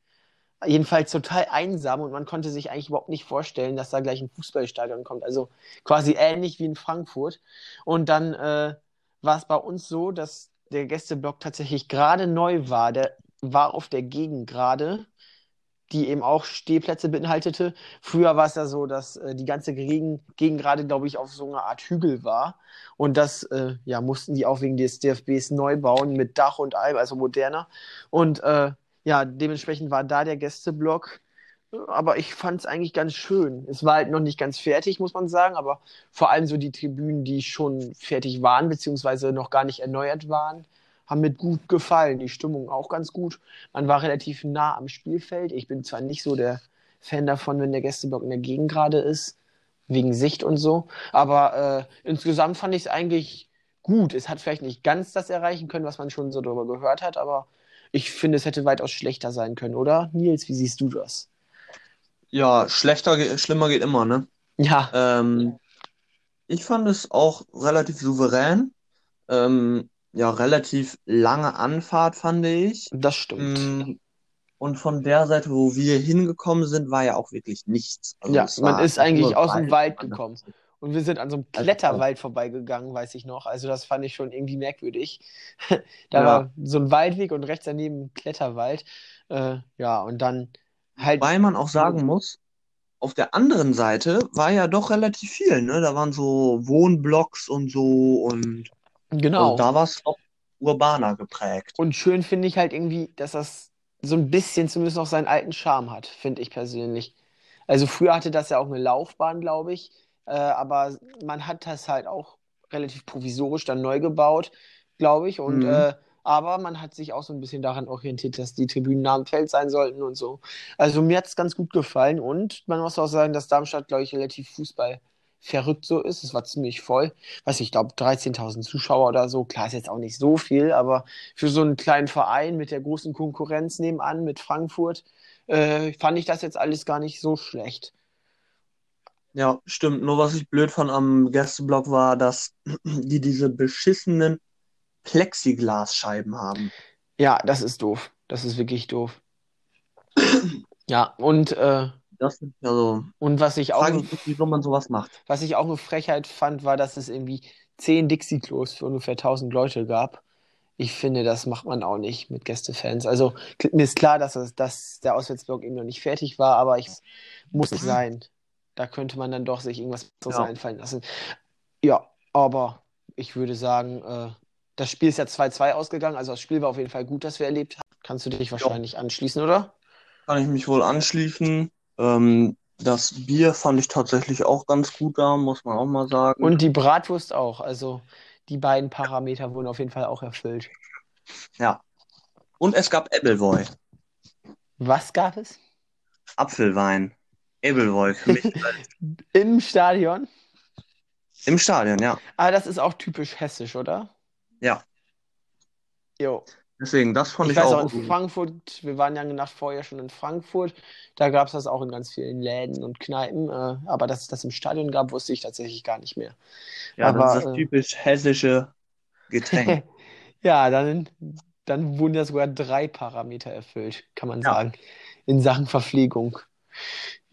Jedenfalls total einsam und man konnte sich eigentlich überhaupt nicht vorstellen, dass da gleich ein Fußballstadion kommt. Also quasi ähnlich wie in Frankfurt. Und dann äh, war es bei uns so, dass der Gästeblock tatsächlich gerade neu war. Der war auf der Gegend gerade, die eben auch Stehplätze beinhaltete. Früher war es ja so, dass äh, die ganze gerade, glaube ich, auf so einer Art Hügel war. Und das äh, ja, mussten die auch wegen des DFBs neu bauen mit Dach und allem, also moderner. Und äh, ja, dementsprechend war da der Gästeblock. Aber ich fand es eigentlich ganz schön. Es war halt noch nicht ganz fertig, muss man sagen, aber vor allem so die Tribünen, die schon fertig waren, beziehungsweise noch gar nicht erneuert waren, haben mir gut gefallen. Die Stimmung auch ganz gut. Man war relativ nah am Spielfeld. Ich bin zwar nicht so der Fan davon, wenn der Gästeblock in der Gegend gerade ist, wegen Sicht und so, aber äh, insgesamt fand ich es eigentlich gut. Es hat vielleicht nicht ganz das erreichen können, was man schon so darüber gehört hat, aber ich finde, es hätte weitaus schlechter sein können, oder? Nils, wie siehst du das? Ja, schlechter, schlimmer geht immer, ne? Ja. Ähm, ich fand es auch relativ souverän. Ähm, ja, relativ lange Anfahrt, fand ich. Das stimmt. Mm, Und von der Seite, wo wir hingekommen sind, war ja auch wirklich nichts. Also Ja, man ist eigentlich aus dem Wald Wald. gekommen. Und wir sind an so einem Also, Kletterwald vorbeigegangen, weiß ich noch. Also das fand ich schon irgendwie merkwürdig. Da Ja. war so ein Waldweg und rechts daneben ein Kletterwald. Äh, ja, und dann halt, Weil man auch sagen muss, auf der anderen Seite war ja doch relativ viel, ne? Da waren so Wohnblocks und so und also genau. da war es auch urbaner geprägt. Und schön finde ich halt irgendwie, dass das so ein bisschen zumindest noch seinen alten Charme hat, finde ich persönlich. Also früher hatte das ja auch eine Laufbahn, glaube ich, äh, aber man hat das halt auch relativ provisorisch dann neu gebaut, glaube ich. Und Mhm. äh, aber man hat sich auch so ein bisschen daran orientiert, dass die Tribünen nah am Feld sein sollten und so. Also mir hat es ganz gut gefallen und man muss auch sagen, dass Darmstadt, glaube ich, relativ Fußball verrückt so ist. Es war ziemlich voll. Weiß ich, ich glaube 13.000 Zuschauer oder so. Klar ist jetzt auch nicht so viel, aber für so einen kleinen Verein mit der großen Konkurrenz nebenan, mit Frankfurt, äh, fand ich das jetzt alles gar nicht so schlecht. Ja, stimmt. Nur was ich blöd fand am Gästeblock war, dass die diese beschissenen Plexiglasscheiben haben. Ja, das ist doof. Das ist wirklich doof. Ja, und, äh, Das ist also, und was ich auch frage ich wieso man sowas macht. was ich auch eine Frechheit fand, war, dass es irgendwie zehn Dixie-Klos für ungefähr 1000 Leute gab. Ich finde, das macht man auch nicht mit Gästefans. Also mir ist klar, dass, das, dass der Auswärtsblock eben noch nicht fertig war, aber ich muss nicht sein. Da könnte man dann doch sich irgendwas Ja. einfallen lassen. Ja, aber ich würde sagen, äh, das Spiel ist ja 2-2 ausgegangen. Also das Spiel war auf jeden Fall gut, das wir erlebt haben. Kannst du dich wahrscheinlich anschließen, oder? Kann ich mich wohl anschließen. Ähm, das Bier fand ich tatsächlich auch ganz gut da, muss man auch mal sagen. Und die Bratwurst auch. Also die beiden Parameter wurden auf jeden Fall auch erfüllt. ja. Und es gab Appleboy. Was gab es? Apfelwein. Appleboy für mich Im Stadion? im Stadion, ja. Ah, das ist auch typisch hessisch, oder? Ja. Jo. Deswegen, das fand Ich ich weiß auch auch in. Frankfurt, wir waren ja eine Nacht vorher schon in Frankfurt, da gab es das auch in ganz vielen Läden und Kneipen, äh, aber dass es das im Stadion gab, wusste ich tatsächlich gar nicht mehr. Ja, aber, das ist das äh, typisch hessische Getränk. Ja, dann, dann wurden ja sogar drei Parameter erfüllt, kann man Ja. sagen, in Sachen Verpflegung.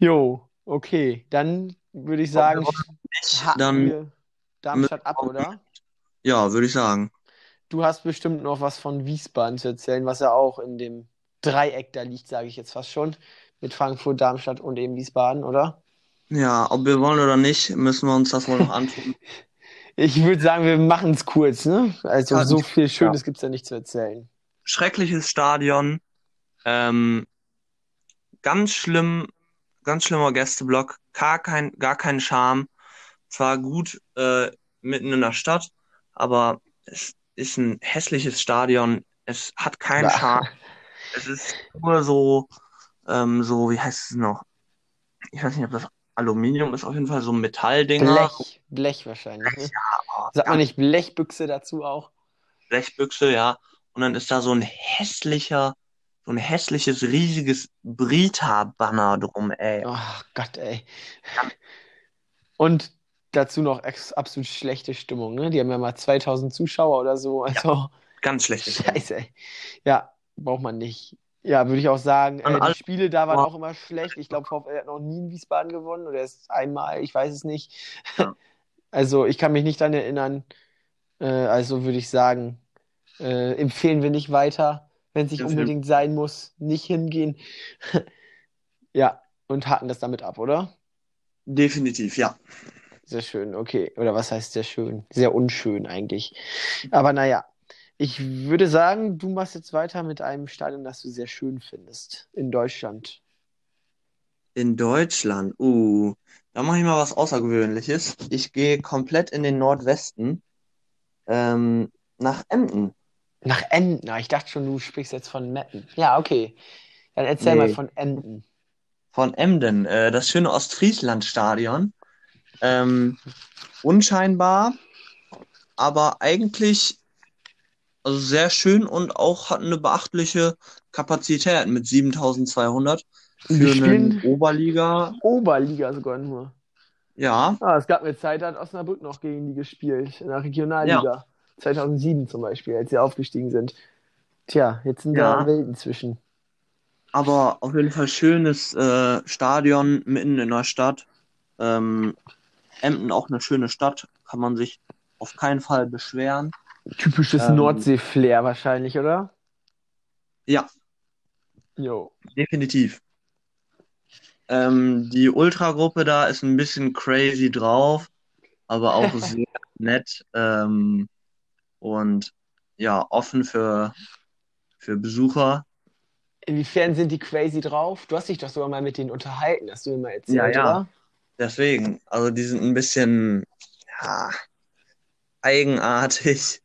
Jo, okay, dann würde ich sagen, haken Dann, wir Darmstadt ab, oder? ja, würde ich sagen. Du hast bestimmt noch was von Wiesbaden zu erzählen, was ja auch in dem Dreieck da liegt, sage ich jetzt fast schon, mit Frankfurt, Darmstadt und eben Wiesbaden, oder? Ja, ob wir wollen oder nicht, müssen wir uns das wohl noch antun. Ich würde sagen, wir machen es kurz, ne? Also Ja, so viel Schönes gibt's ja nicht zu erzählen. Schreckliches Stadion. Ähm, ganz schlimm, ganz schlimmer Gästeblock. Gar kein, gar kein Charme. Zwar gut äh, mitten in der Stadt, aber es ist ein hässliches Stadion. Es hat keinen Bah. Charme. Es ist nur so, ähm, so, wie heißt es noch? Ich weiß nicht, ob das Aluminium ist, auf jeden Fall so Metalldinger. Blech, Blech wahrscheinlich, ne? Oh, Sagt man nicht Blechbüchse dazu auch? Blechbüchse, ja. Und dann ist da so ein hässlicher, so ein hässliches, riesiges Brita-Banner drum, ey. Ach Gott, ey. Und dazu noch absolut schlechte Stimmung, ne? Die haben ja mal 2000 Zuschauer oder so, also Ganz schlechtes. scheiße, ey. Ja, braucht man nicht. Ja, würde ich auch sagen, äh, die Spiele da waren Ja. auch immer schlecht. Ich glaube, VfL hat noch nie in Wiesbaden gewonnen oder erst einmal, ich weiß es nicht. Ja. Also ich kann mich nicht daran erinnern, Äh, also würde ich sagen, äh, empfehlen wir nicht weiter. Wenn es nicht Empfehlen- unbedingt sein muss, nicht hingehen. ja, und haken das damit ab, oder? Definitiv, ja. Sehr schön, okay. Oder was heißt sehr schön? Sehr unschön eigentlich. Aber naja, ich würde sagen, du machst jetzt weiter mit einem Stadion, das du sehr schön findest in Deutschland. In Deutschland, uh, da mache ich mal was Außergewöhnliches. Ich gehe komplett in den Nordwesten, ähm, nach Emden. Nach Emden. Ah, Ich dachte schon, du sprichst jetzt von Metten. Ja, okay. Dann erzähl mal Nee. von Emden. von Emden, äh, das schöne Ostfriesland-Stadion. Ähm, unscheinbar, aber eigentlich also sehr schön und auch hat eine beachtliche Kapazität mit 7200 Die für einen Oberliga. Oberliga sogar nur. Ja, Ah, es gab eine Zeit, da hat Osnabrück noch gegen die gespielt, in der Regionalliga. 2007 zum Beispiel, als sie aufgestiegen sind. Tja, jetzt sind Ja. da Welten zwischen. aber auf jeden Fall schönes äh, Stadion mitten in der Stadt. Ähm, Emden auch eine schöne Stadt, kann man sich auf keinen Fall beschweren. Typisches Ähm. Nordsee-Flair wahrscheinlich, oder? Ja, Jo. definitiv. Ähm, die Ultragruppe da ist ein bisschen crazy drauf, aber auch sehr nett ähm, und ja, offen für, für Besucher. Inwiefern sind die crazy drauf? Du hast dich doch sogar mal mit denen unterhalten, hast du mir mal erzählt, Ja, ja. oder? Deswegen, also die sind ein bisschen ja, eigenartig,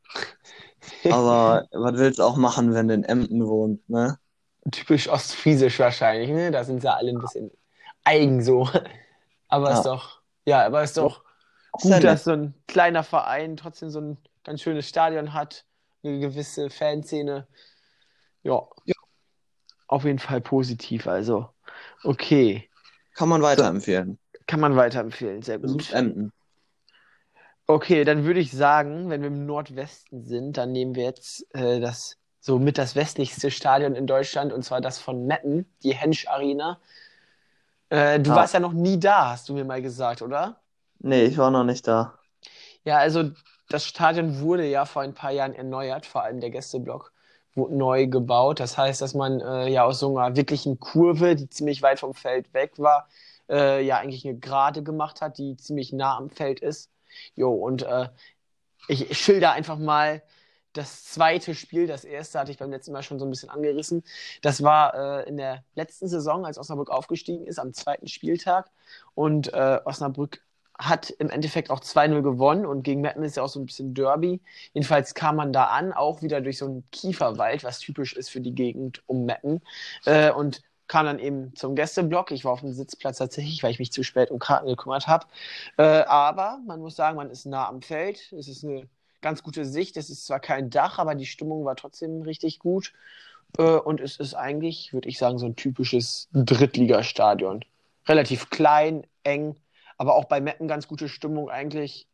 aber was willst du auch machen, wenn du in Emden wohnst, ne? Typisch ostfriesisch wahrscheinlich, ne? Da sind sie alle ein bisschen eigen so. Aber Ja. ist doch, ja, aber ist doch Ist gut, dass so ein kleiner Verein trotzdem so ein ganz schönes Stadion hat, eine gewisse Fanszene. Ja. Ja. Auf jeden Fall positiv, also. Okay. Kann man weiterempfehlen. Kann man weiterempfehlen, sehr Besucht gut. Emden. Okay, dann würde ich sagen, wenn wir im Nordwesten sind, dann nehmen wir jetzt äh, das so mit das westlichste Stadion in Deutschland und zwar das von Metten, die Hensch Arena. Äh, du Ja. warst ja noch nie da, hast du mir mal gesagt, oder? Nee, ich war noch nicht da. Ja, also das Stadion wurde ja vor ein paar Jahren erneuert, vor allem der Gästeblock wurde neu gebaut. Das heißt, dass man äh, ja aus so einer wirklichen Kurve, die ziemlich weit vom Feld weg war, äh, ja eigentlich eine Gerade gemacht hat, die ziemlich nah am Feld ist. Jo, und äh, ich schilder einfach mal das zweite Spiel. Das erste hatte ich beim letzten Mal schon so ein bisschen angerissen. Das war äh, in der letzten Saison, als Osnabrück aufgestiegen ist, am zweiten Spieltag. Und äh, Osnabrück hat im Endeffekt auch 2-0 gewonnen und gegen Metten ist ja auch so ein bisschen Derby. Jedenfalls kam man da an, auch wieder durch so einen Kieferwald, was typisch ist für die Gegend um Metten. Äh, und kam dann eben zum Gästeblock. Ich war auf dem Sitzplatz tatsächlich, weil ich mich zu spät um Karten gekümmert habe. Äh, aber man muss sagen, man ist nah am Feld. Es ist eine ganz gute Sicht. Es ist zwar kein Dach, aber die Stimmung war trotzdem richtig gut. Äh, und es ist eigentlich, würde ich sagen, so ein typisches Drittligastadion. Relativ klein, eng, aber auch bei Metten ganz gute Stimmung eigentlich.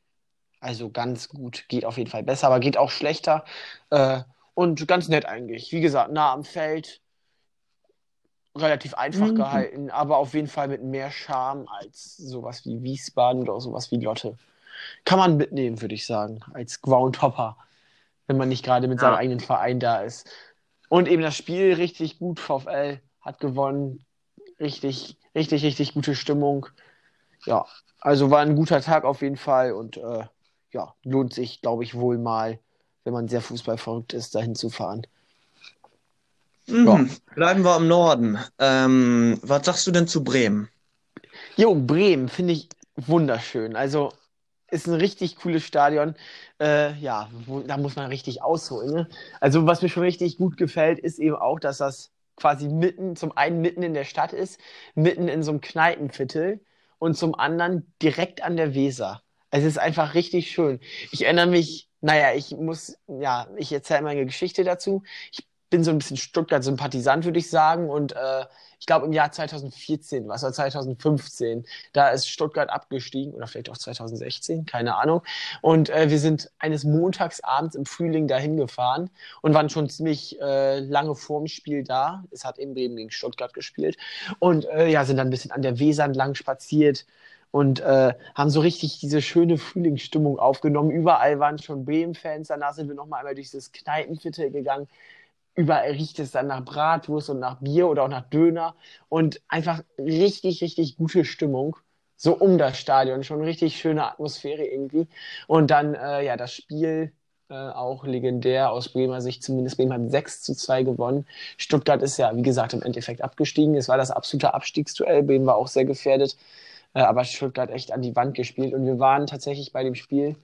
Also ganz gut, geht auf jeden Fall besser, aber geht auch schlechter. Äh, und ganz nett eigentlich. Wie gesagt, nah am Feld, relativ einfach Mhm. gehalten, aber auf jeden Fall mit mehr Charme als sowas wie Wiesbaden oder sowas wie Lotte. Kann man mitnehmen, würde ich sagen, als Groundhopper, wenn man nicht gerade mit Ja. seinem eigenen Verein da ist. Und eben das Spiel richtig gut. VfL hat gewonnen. Richtig, richtig, richtig gute Stimmung. Ja, also war ein guter Tag auf jeden Fall und äh, ja, lohnt sich, glaube ich, wohl mal, wenn man sehr fußballverrückt ist, dahin zu fahren. Mhm. Bleiben wir im Norden. Ähm, was sagst du denn zu Bremen? Jo, Bremen finde ich wunderschön. Also ist ein richtig cooles Stadion. Äh, ja, wo, da muss man richtig ausholen. Ne? Also was mir schon richtig gut gefällt, ist eben auch, dass das quasi mitten, zum einen mitten in der Stadt ist, mitten in so einem Kneipenviertel und zum anderen direkt an der Weser. Es ist einfach richtig schön. Ich erinnere mich, naja, ich muss, ja, ich erzähle meine Geschichte dazu. Ich bin so ein bisschen Stuttgart-Sympathisant, würde ich sagen. Und äh, ich glaube im Jahr 2014, was war 2015, da ist Stuttgart abgestiegen oder vielleicht auch 2016, keine Ahnung. Und äh, wir sind eines Montagsabends im Frühling dahin gefahren und waren schon ziemlich äh, lange vorm Spiel da. Es hat eben Bremen gegen Stuttgart gespielt. Und äh, ja, sind dann ein bisschen an der Weser entlang spaziert. und äh, haben so richtig diese schöne Frühlingsstimmung aufgenommen. Überall waren schon Bremen-Fans. Danach sind wir nochmal einmal durch das Kneipenviertel gegangen. Überall riecht es dann nach Bratwurst und nach Bier oder auch nach Döner. Und einfach richtig, richtig gute Stimmung. So um das Stadion. Schon richtig schöne Atmosphäre irgendwie. Und dann, äh, ja, das Spiel äh, auch legendär aus Bremer Sicht. Zumindest Bremen hat 6 zu 2 gewonnen. Stuttgart ist ja, wie gesagt, im Endeffekt abgestiegen. Es war das absolute Abstiegsduell. Bremen war auch sehr gefährdet. Äh, aber Stuttgart echt an die Wand gespielt. Und wir waren tatsächlich bei dem Spiel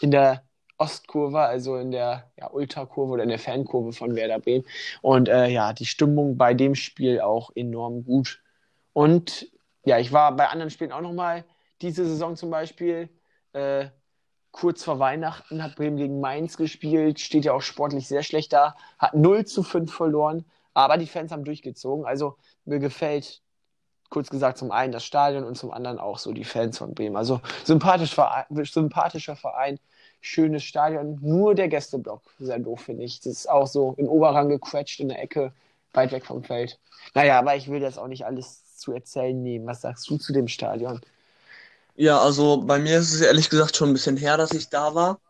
in der Ostkurve, also in der ja, Ultrakurve oder in der Fankurve von Werder Bremen. Und äh, ja, die Stimmung bei dem Spiel auch enorm gut. Und ja, ich war bei anderen Spielen auch nochmal, diese Saison zum Beispiel, äh, kurz vor Weihnachten hat Bremen gegen Mainz gespielt, steht ja auch sportlich sehr schlecht da, hat 0 zu 5 verloren, aber die Fans haben durchgezogen. Also mir gefällt kurz gesagt, zum einen das Stadion und zum anderen auch so die Fans von Bremen. Also sympathisch sympathischer Verein, schönes Stadion, nur der Gästeblock, sehr doof, finde ich. Das ist auch so in Oberrang gequetscht in der Ecke, weit weg vom Feld. Naja, aber ich will jetzt auch nicht alles zu erzählen nehmen. Was sagst du zu dem Stadion? Ja, also bei mir ist es ehrlich gesagt schon ein bisschen her, dass ich da war.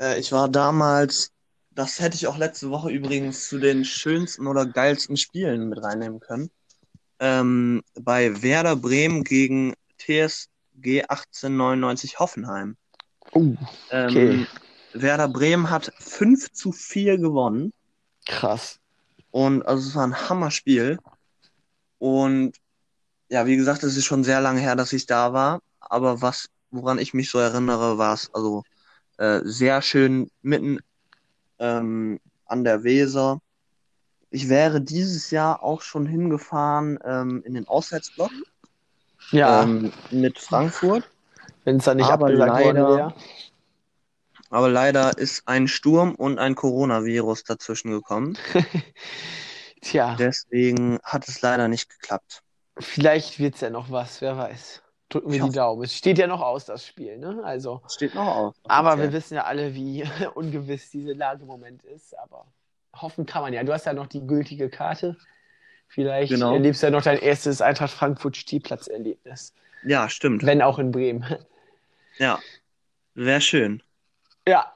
Äh, ich war damals, das hätte ich auch letzte Woche übrigens zu den schönsten oder geilsten Spielen mit reinnehmen können ähm, bei Werder Bremen gegen TSG 1899 Hoffenheim. Uh, okay. Ähm, Werder Bremen hat 5 zu 4 gewonnen. Krass. Und also es war ein Hammerspiel. Und ja, wie gesagt, es ist schon sehr lange her, dass ich da war. Aber was, woran ich mich so erinnere, war es also äh, sehr schön mitten ähm, an der Weser ich wäre dieses Jahr auch schon hingefahren ähm, in den Auswärtsblock. Ja. Ähm, mit Frankfurt. Wenn es da nicht aber abgesagt leider, worden wäre. Aber leider ist ein Sturm und ein Coronavirus dazwischen gekommen. Tja. Deswegen hat es leider nicht geklappt. Vielleicht wird es ja noch was, wer weiß. Drücken wir ich die Daumen. Es steht ja noch aus, das Spiel, ne? Also. Steht noch aus. Aber wir wissen ja alle, wie ungewiss diese Lage im Moment ist. Aber hoffen kann man ja. Du hast ja noch die gültige Karte. Vielleicht genau. erlebst du ja noch dein erstes Eintracht Frankfurt Stehplatzerlebnis. Ja, stimmt. Wenn auch in Bremen. Ja, wäre schön. Ja,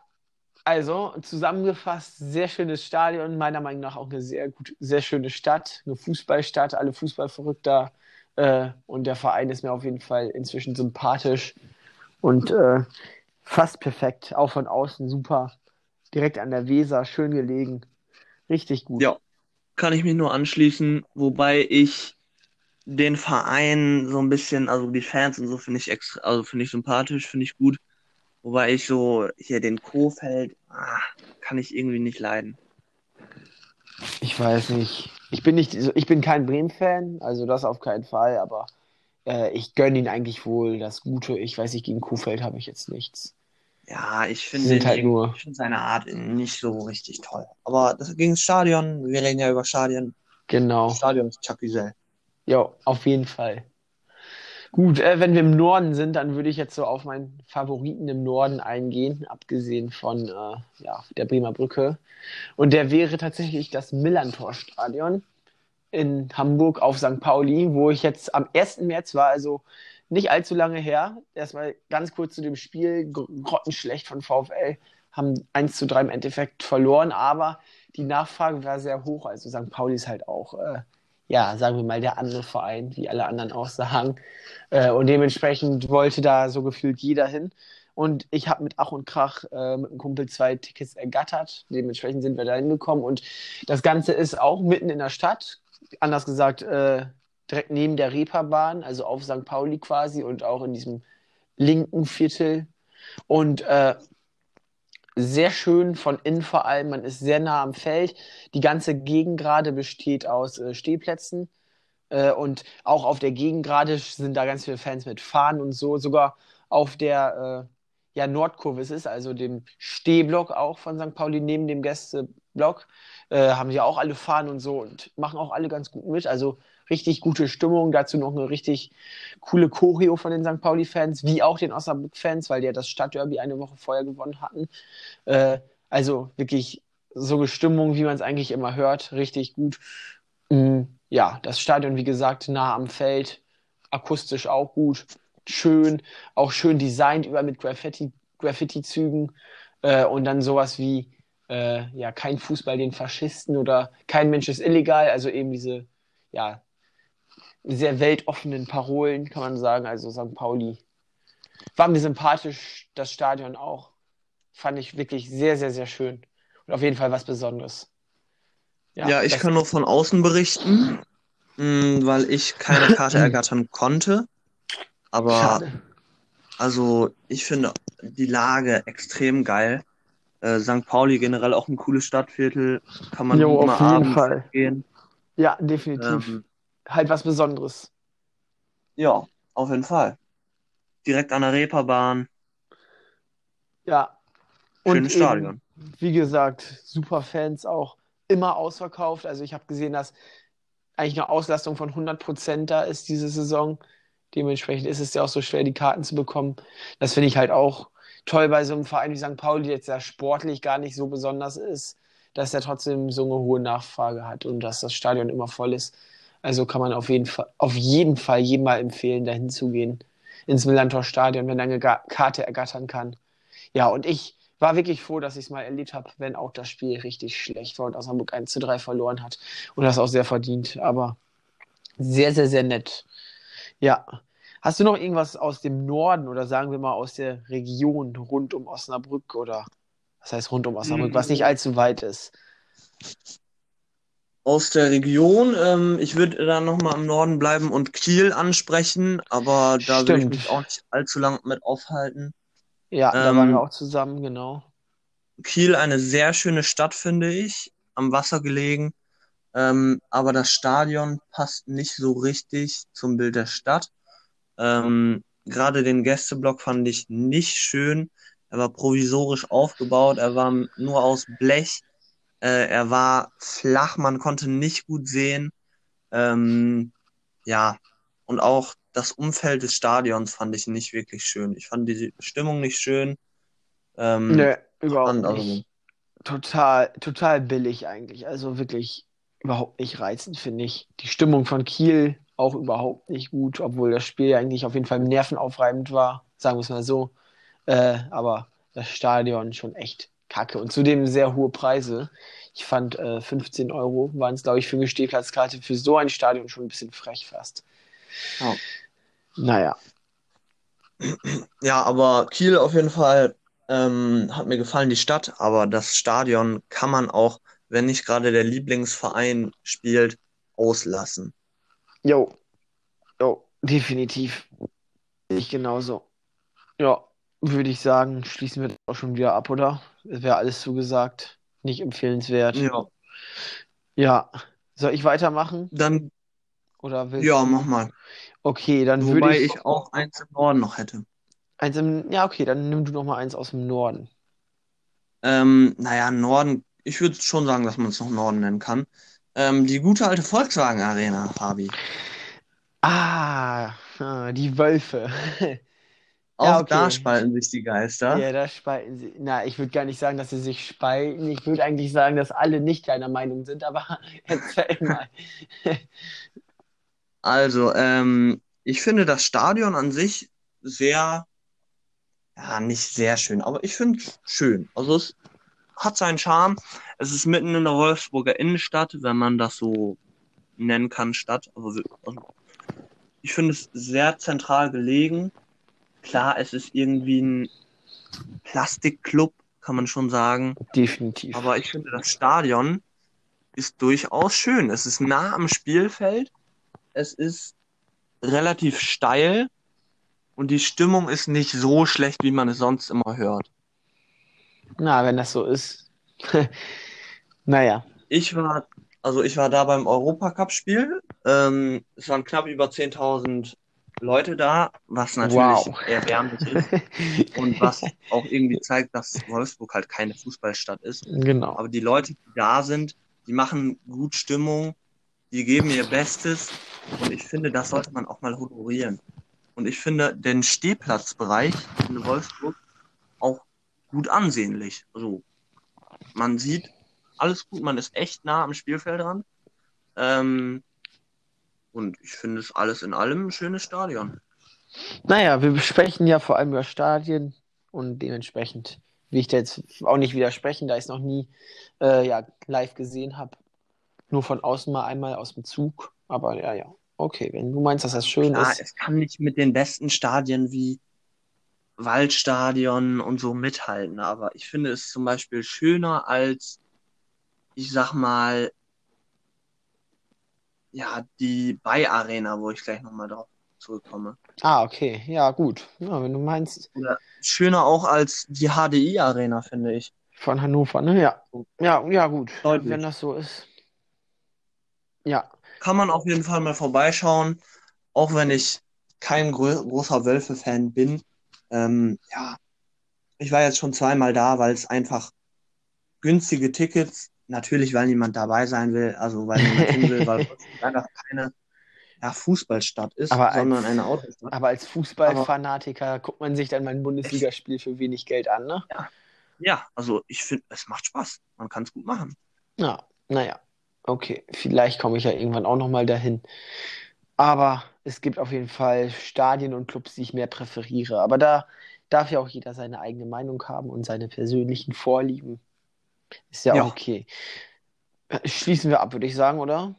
also zusammengefasst, sehr schönes Stadion, meiner Meinung nach auch eine sehr gut, sehr schöne Stadt, eine Fußballstadt, alle Fußballverrückter äh, und der Verein ist mir auf jeden Fall inzwischen sympathisch und äh, fast perfekt, auch von außen super, direkt an der Weser, schön gelegen. Richtig gut. Ja, kann ich mich nur anschließen, wobei ich den Verein so ein bisschen, also die Fans und so finde ich extra, also finde ich sympathisch, finde ich gut. Wobei ich so hier den Kofeld, ah, kann ich irgendwie nicht leiden. Ich weiß nicht. Ich bin nicht, ich bin kein Bremen-Fan, also das auf keinen Fall, aber äh, ich gönne ihn eigentlich wohl das Gute. Ich weiß nicht, gegen Kofeld habe ich jetzt nichts. Ja, ich finde halt nur... find seine Art nicht so richtig toll. Aber das gegen das Stadion, wir reden ja über Stadion. Genau. Stadion ist Chucky Ja, auf jeden Fall. Gut, äh, wenn wir im Norden sind, dann würde ich jetzt so auf meinen Favoriten im Norden eingehen, abgesehen von äh, ja, der Bremer Brücke. Und der wäre tatsächlich das Millantor-Stadion in Hamburg auf St. Pauli, wo ich jetzt am 1. März war, also nicht allzu lange her. Erstmal ganz kurz zu dem Spiel. Grottenschlecht von VfL. Haben 1 zu 3 im Endeffekt verloren, aber die Nachfrage war sehr hoch. Also St. Pauli ist halt auch, äh, ja, sagen wir mal, der andere Verein, wie alle anderen auch sagen. Äh, und dementsprechend wollte da so gefühlt jeder hin. Und ich habe mit Ach und Krach äh, mit einem Kumpel zwei Tickets ergattert. Dementsprechend sind wir da hingekommen. Und das Ganze ist auch mitten in der Stadt. Anders gesagt, äh, direkt neben der Reeperbahn, also auf St. Pauli quasi und auch in diesem linken Viertel. Und äh, sehr schön von innen vor allem. Man ist sehr nah am Feld. Die ganze Gegengrade besteht aus äh, Stehplätzen. Äh, und auch auf der Gegengrade sind da ganz viele Fans mit Fahnen und so. Sogar auf der äh, ja, Nordkurve ist es, also dem Stehblock auch von St. Pauli neben dem Gästeblock, äh, haben sie auch alle Fahnen und so und machen auch alle ganz gut mit. Also richtig gute Stimmung. Dazu noch eine richtig coole Choreo von den St. Pauli-Fans, wie auch den Osnabrück-Fans, weil die ja das Stadtderby eine Woche vorher gewonnen hatten. Äh, also wirklich so eine Stimmung, wie man es eigentlich immer hört, richtig gut. Mhm. Ja, das Stadion, wie gesagt, nah am Feld, akustisch auch gut. schön, auch schön designt, über mit Graffiti, Graffiti-Zügen äh, und dann sowas wie äh, ja, kein Fußball den Faschisten oder kein Mensch ist illegal, also eben diese ja, sehr weltoffenen Parolen, kann man sagen, also St. Pauli. War mir sympathisch, das Stadion auch. Fand ich wirklich sehr, sehr, sehr schön. Und auf jeden Fall was Besonderes. Ja, ja ich kann nur von außen berichten, mm, weil ich keine Karte ergattern konnte. Aber Schade. also ich finde die Lage extrem geil. Äh, St. Pauli generell auch ein cooles Stadtviertel. Kann man jo, immer auf jeden Fall. gehen. Ja, definitiv. Ähm, halt was Besonderes. Ja, auf jeden Fall. Direkt an der Reeperbahn. Ja. Schönes Stadion. Wie gesagt, super Fans auch immer ausverkauft. Also ich habe gesehen, dass eigentlich eine Auslastung von 100% da ist diese Saison. Dementsprechend ist es ja auch so schwer, die Karten zu bekommen. Das finde ich halt auch toll bei so einem Verein wie St. Pauli, der jetzt ja sportlich gar nicht so besonders ist, dass er trotzdem so eine hohe Nachfrage hat und dass das Stadion immer voll ist. Also kann man auf jeden Fall, auf jeden Fall jedem mal empfehlen, dahin zu gehen ins Millantor Stadion, wenn er eine Karte ergattern kann. Ja, und ich war wirklich froh, dass ich es mal erlebt habe, wenn auch das Spiel richtig schlecht war und Osnabrück 1 zu 3 verloren hat. Und das auch sehr verdient. Aber sehr, sehr, sehr nett. Ja. Hast du noch irgendwas aus dem Norden oder sagen wir mal aus der Region rund um Osnabrück oder was heißt rund um Osnabrück, was nicht allzu weit ist? Aus der Region, ähm, ich würde dann nochmal im Norden bleiben und Kiel ansprechen, aber da Stimmt. will ich mich auch nicht allzu lang mit aufhalten. Ja, da waren wir ähm, auch zusammen, genau. Kiel eine sehr schöne Stadt, finde ich, am Wasser gelegen. Ähm, aber das Stadion passt nicht so richtig zum Bild der Stadt. Ähm, Gerade den Gästeblock fand ich nicht schön. Er war provisorisch aufgebaut, er war nur aus Blech, äh, er war flach, man konnte nicht gut sehen. Ähm, ja, und auch das Umfeld des Stadions fand ich nicht wirklich schön. Ich fand die Stimmung nicht schön. Ähm, nee, überhaupt also nicht. Total, total billig eigentlich. Also wirklich überhaupt nicht reizend, finde ich. Die Stimmung von Kiel auch überhaupt nicht gut, obwohl das Spiel eigentlich auf jeden Fall nervenaufreibend war, sagen wir es mal so. Äh, aber das Stadion schon echt kacke und zudem sehr hohe Preise. Ich fand äh, 15 Euro waren es, glaube ich, für eine Stehplatzkarte für so ein Stadion schon ein bisschen frech fast. Oh. Naja. Ja, aber Kiel auf jeden Fall ähm, hat mir gefallen, die Stadt, aber das Stadion kann man auch, wenn nicht gerade der Lieblingsverein spielt, auslassen. Jo, jo, definitiv. Ich genauso. Ja, würde ich sagen, schließen wir das auch schon wieder ab, oder? Wäre alles zugesagt. Nicht empfehlenswert. Ja. Ja. Soll ich weitermachen? Dann. Oder willst ja, mach mal. Okay, dann Wobei würde ich, ich auch eins im Norden noch hätte. Eins im, ja, okay, dann nimm du noch mal eins aus dem Norden. Ähm, naja, Norden, ich würde schon sagen, dass man es noch Norden nennen kann. Ähm, die gute alte Volkswagen Arena, Fabi. Ah, ah die Wölfe. Auch ja, okay. da spalten sich die Geister. Ja, da spalten sie. Na, ich würde gar nicht sagen, dass sie sich spalten. Ich würde eigentlich sagen, dass alle nicht deiner Meinung sind, aber erzähl mal. Also, ähm, ich finde das Stadion an sich sehr, ja, nicht sehr schön, aber ich finde es schön. Also es hat seinen Charme. Es ist mitten in der Wolfsburger Innenstadt, wenn man das so nennen kann, Stadt. Also, ich finde es sehr zentral gelegen. Klar, es ist irgendwie ein Plastikclub, kann man schon sagen. Definitiv. Aber ich finde, das Stadion ist durchaus schön. Es ist nah am Spielfeld es ist relativ steil und die Stimmung ist nicht so schlecht, wie man es sonst immer hört. Na, wenn das so ist. naja. Ich war, also ich war da beim Europacup-Spiel. Ähm, es waren knapp über 10.000 Leute da, was natürlich wow. erbärmlich ist und was auch irgendwie zeigt, dass Wolfsburg halt keine Fußballstadt ist. Genau. Aber die Leute, die da sind, die machen gut Stimmung, die geben ihr Bestes und ich finde, das sollte man auch mal honorieren. Und ich finde den Stehplatzbereich in Wolfsburg auch gut ansehnlich. Also man sieht alles gut, man ist echt nah am Spielfeld dran. Ähm, und ich finde es alles in allem ein schönes Stadion. Naja, wir besprechen ja vor allem über Stadien und dementsprechend will ich da jetzt auch nicht widersprechen, da ich es noch nie äh, ja, live gesehen habe. Nur von außen mal einmal aus dem Zug. Aber ja, ja. Okay, wenn du meinst, dass das schön Klar, ist. es kann nicht mit den besten Stadien wie Waldstadion und so mithalten, aber ich finde es zum Beispiel schöner als, ich sag mal, ja, die Bay Arena, wo ich gleich nochmal drauf zurückkomme. Ah, okay. Ja, gut. Ja, wenn du meinst, Oder schöner auch als die HDI Arena, finde ich. von Hannover, ne? Ja. Ja, ja, gut. Deutlich. Wenn das so ist. Ja. Kann man auf jeden Fall mal vorbeischauen, auch wenn ich kein grö großer Wölfe-Fan bin. Ähm, ja, ich war jetzt schon zweimal da, weil es einfach günstige Tickets, natürlich, weil niemand dabei sein will, also weil niemand hin will, weil einfach keine ja, Fußballstadt ist, Aber sondern als- eine Autostadt. Aber als Fußballfanatiker guckt man sich dann mal ein Bundesligaspiel für wenig Geld an, ne? Ja, also ich finde, es macht Spaß. Man kann es gut machen. Ja, naja. Okay, vielleicht komme ich ja irgendwann auch nochmal dahin. Aber es gibt auf jeden Fall Stadien und Clubs, die ich mehr präferiere. Aber da darf ja auch jeder seine eigene Meinung haben und seine persönlichen Vorlieben. Ist ja Ja. auch okay. Schließen wir ab, würde ich sagen, oder?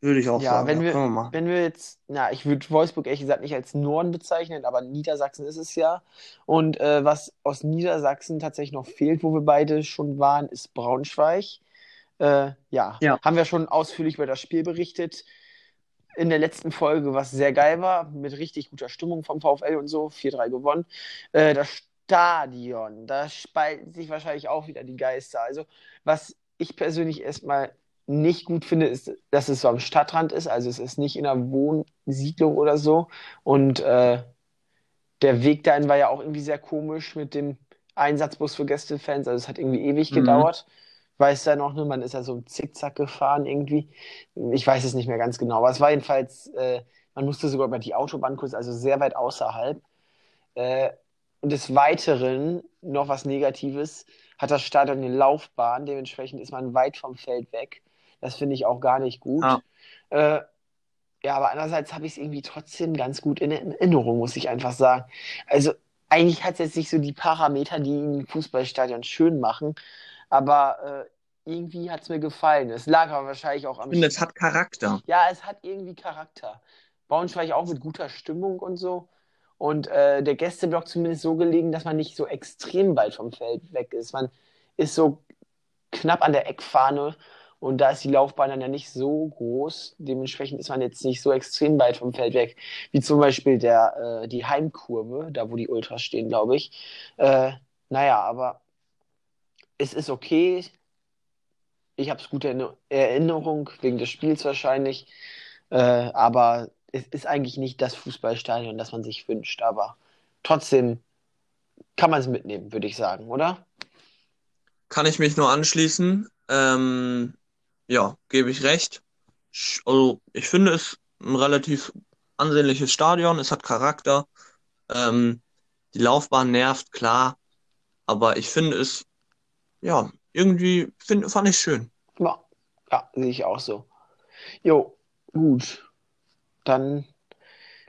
Würde ich auch Ja, sagen. wenn ja, wir- wir machen. Wenn wir jetzt, na, ich würde Wolfsburg ehrlich gesagt nicht als Norden bezeichnen, aber Niedersachsen ist es ja. Und äh, was aus Niedersachsen tatsächlich noch fehlt, wo wir beide schon waren, ist Braunschweig. Äh, ja, Ja. haben wir schon ausführlich über das Spiel berichtet. In der letzten Folge, was sehr geil war, mit richtig guter Stimmung vom VfL und so, 4-3 gewonnen. Äh, das Stadion, da spalten sich wahrscheinlich auch wieder die Geister. Also, was ich persönlich erstmal nicht gut finde, ist, dass es so am Stadtrand ist. Also es ist nicht in einer Wohnsiedlung oder so. Und äh, der Weg dahin war ja auch irgendwie sehr komisch mit dem Einsatzbus für Gästefans. Also es hat irgendwie ewig Mhm. gedauert. Weiß ja noch, ne? Man ist ja so im Zickzack gefahren irgendwie. Ich weiß es nicht mehr ganz genau. Aber es war jedenfalls, äh, man musste sogar über die Autobahn kurz, also sehr weit außerhalb. Äh, des Weiteren, noch was Negatives, hat das Stadion eine Laufbahn, dementsprechend ist man weit vom Feld weg. Das finde ich auch gar nicht gut. Ah. Äh, ja, aber andererseits habe ich es irgendwie trotzdem ganz gut in Erinnerung, muss ich einfach sagen. Also eigentlich hat es jetzt nicht so die Parameter, die ein Fußballstadion schön machen, aber äh, irgendwie hat es mir gefallen. Es lag aber wahrscheinlich auch am finde, es hat Charakter. ja, es hat irgendwie Charakter. Braunschweig auch mit guter Stimmung und so. Und äh, der Gästeblock zumindest so gelegen, dass man nicht so extrem weit vom Feld weg ist. Man ist so knapp an der Eckfahne und da ist die Laufbahn dann ja nicht so groß. Dementsprechend ist man jetzt nicht so extrem weit vom Feld weg, wie zum Beispiel der, äh, die Heimkurve, da wo die Ultras stehen, glaube ich. Äh, naja, aber es ist okay. Ich habe es gut in Erinnerung, wegen des Spiels wahrscheinlich. Äh, aber es ist eigentlich nicht das Fußballstadion, das man sich wünscht. Aber trotzdem kann man es mitnehmen, würde ich sagen, oder? Kann ich mich nur anschließen. Ähm, ja, gebe ich recht. Also, ich finde es ein relativ ansehnliches Stadion. Es hat Charakter. Ähm, die Laufbahn nervt, klar. Aber ich finde es, ja, irgendwie find, fand ich schön. Ja, ja, sehe ich auch so. Jo, gut. Dann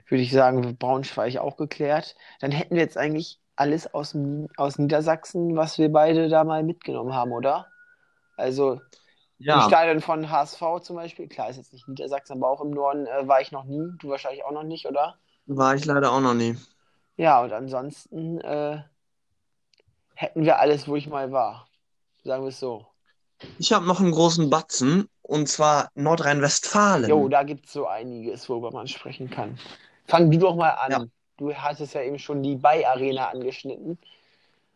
würde ich sagen, Braunschweig auch geklärt. Dann hätten wir jetzt eigentlich alles aus, aus Niedersachsen, was wir beide da mal mitgenommen haben, oder? Also Ja, Stadion von HSV zum Beispiel, klar, ist jetzt nicht Niedersachsen, aber auch im Norden äh, war ich noch nie. Du wahrscheinlich auch noch nicht, oder? war ich leider auch noch nie. Ja, und ansonsten äh, hätten wir alles, wo ich mal war. Sagen wir es so. Ich habe noch einen großen Batzen und zwar Nordrhein-Westfalen. Jo, da gibt es so einiges, worüber man sprechen kann. Fang du doch mal an. Ja. Du hattest ja eben schon die Bay-Arena angeschnitten.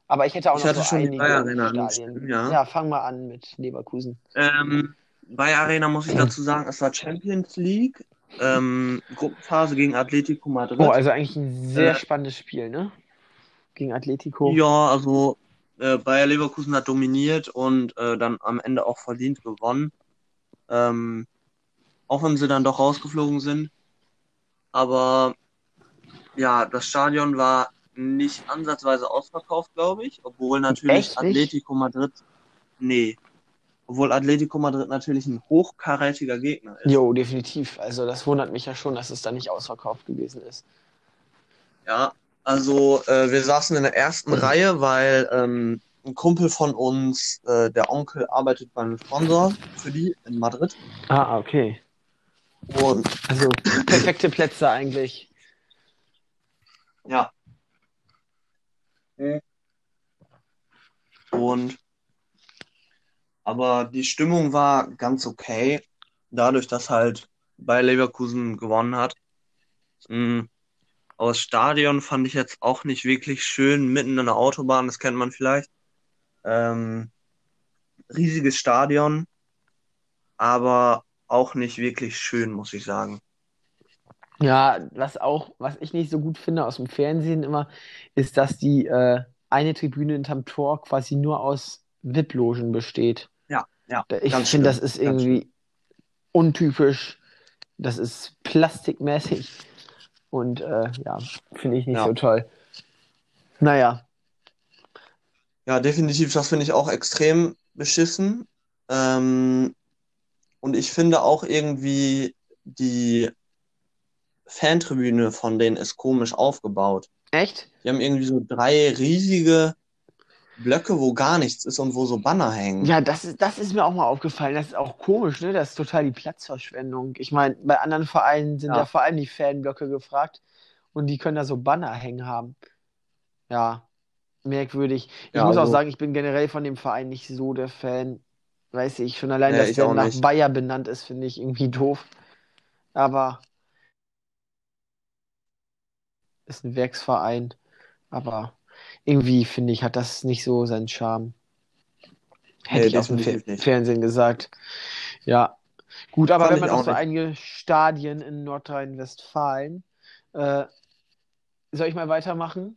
Aber ich hätte auch Ich noch hatte so schon die einige Bay-Arena Stadien. angeschnitten, ja. Ja, fang mal an mit Leverkusen. Ähm, bei Arena muss ich dazu sagen, es war Champions League, ähm, Gruppenphase gegen Atletico Madrid. Oh, also eigentlich ein sehr Äh, spannendes Spiel, ne? Gegen Atletico. Ja, also äh, Bayer Leverkusen hat dominiert und äh, dann am Ende auch verdient gewonnen. Ähm, auch wenn sie dann doch rausgeflogen sind. Aber ja, das Stadion war nicht ansatzweise ausverkauft, glaube ich, obwohl natürlich Echt? Atletico Madrid, nee, obwohl Atletico Madrid natürlich ein hochkarätiger Gegner ist. Jo, definitiv. Also das wundert mich ja schon, dass es da nicht ausverkauft gewesen ist. Ja, also äh, wir saßen in der ersten Reihe, weil ähm, ein Kumpel von uns, äh, der Onkel, arbeitet beim Sponsor für die in Madrid. Ah, okay. Und Also perfekte Plätze eigentlich. ja. Und aber die Stimmung war ganz okay, dadurch, dass halt Bayer Leverkusen gewonnen hat. Mm, Aber das Stadion fand ich jetzt auch nicht wirklich schön, mitten in der Autobahn, das kennt man vielleicht. Ähm, riesiges Stadion, aber auch nicht wirklich schön, muss ich sagen. Ja, was auch, was ich nicht so gut finde aus dem Fernsehen immer, ist, dass die äh, eine Tribüne hinterm Tor quasi nur aus VIP-Logen besteht. Ja, ja, Ich finde, das ist irgendwie untypisch. Das ist plastikmäßig und äh, ja, finde ich nicht Ja. so toll. Naja, Ja, definitiv, das finde ich auch extrem beschissen. Ähm, und ich finde auch irgendwie die Fantribüne von denen ist komisch aufgebaut. echt? Die haben irgendwie so drei riesige Blöcke, wo gar nichts ist und wo so Banner hängen. Ja, das ist, das ist mir auch mal aufgefallen. Das ist auch komisch, ne? Das ist total die Platzverschwendung. Ich meine, bei anderen Vereinen sind Ja. ja vor allem die Fanblöcke gefragt und die können da so Banner hängen haben. Ja, merkwürdig. Ich Ja, muss auch also- sagen, ich bin generell von dem Verein nicht so der Fan. Weiß ich, schon allein, Nee, dass der auch nach nicht. Bayer benannt ist, finde ich irgendwie doof. Aber ist ein Werksverein. Aber irgendwie, finde ich, hat das nicht so seinen Charme. Hätte Nee, ich aus dem Fer nicht. Fernsehen gesagt. Ja. Gut, aber Fand wenn man auch so einige Stadien in Nordrhein-Westfalen, äh, soll ich mal weitermachen?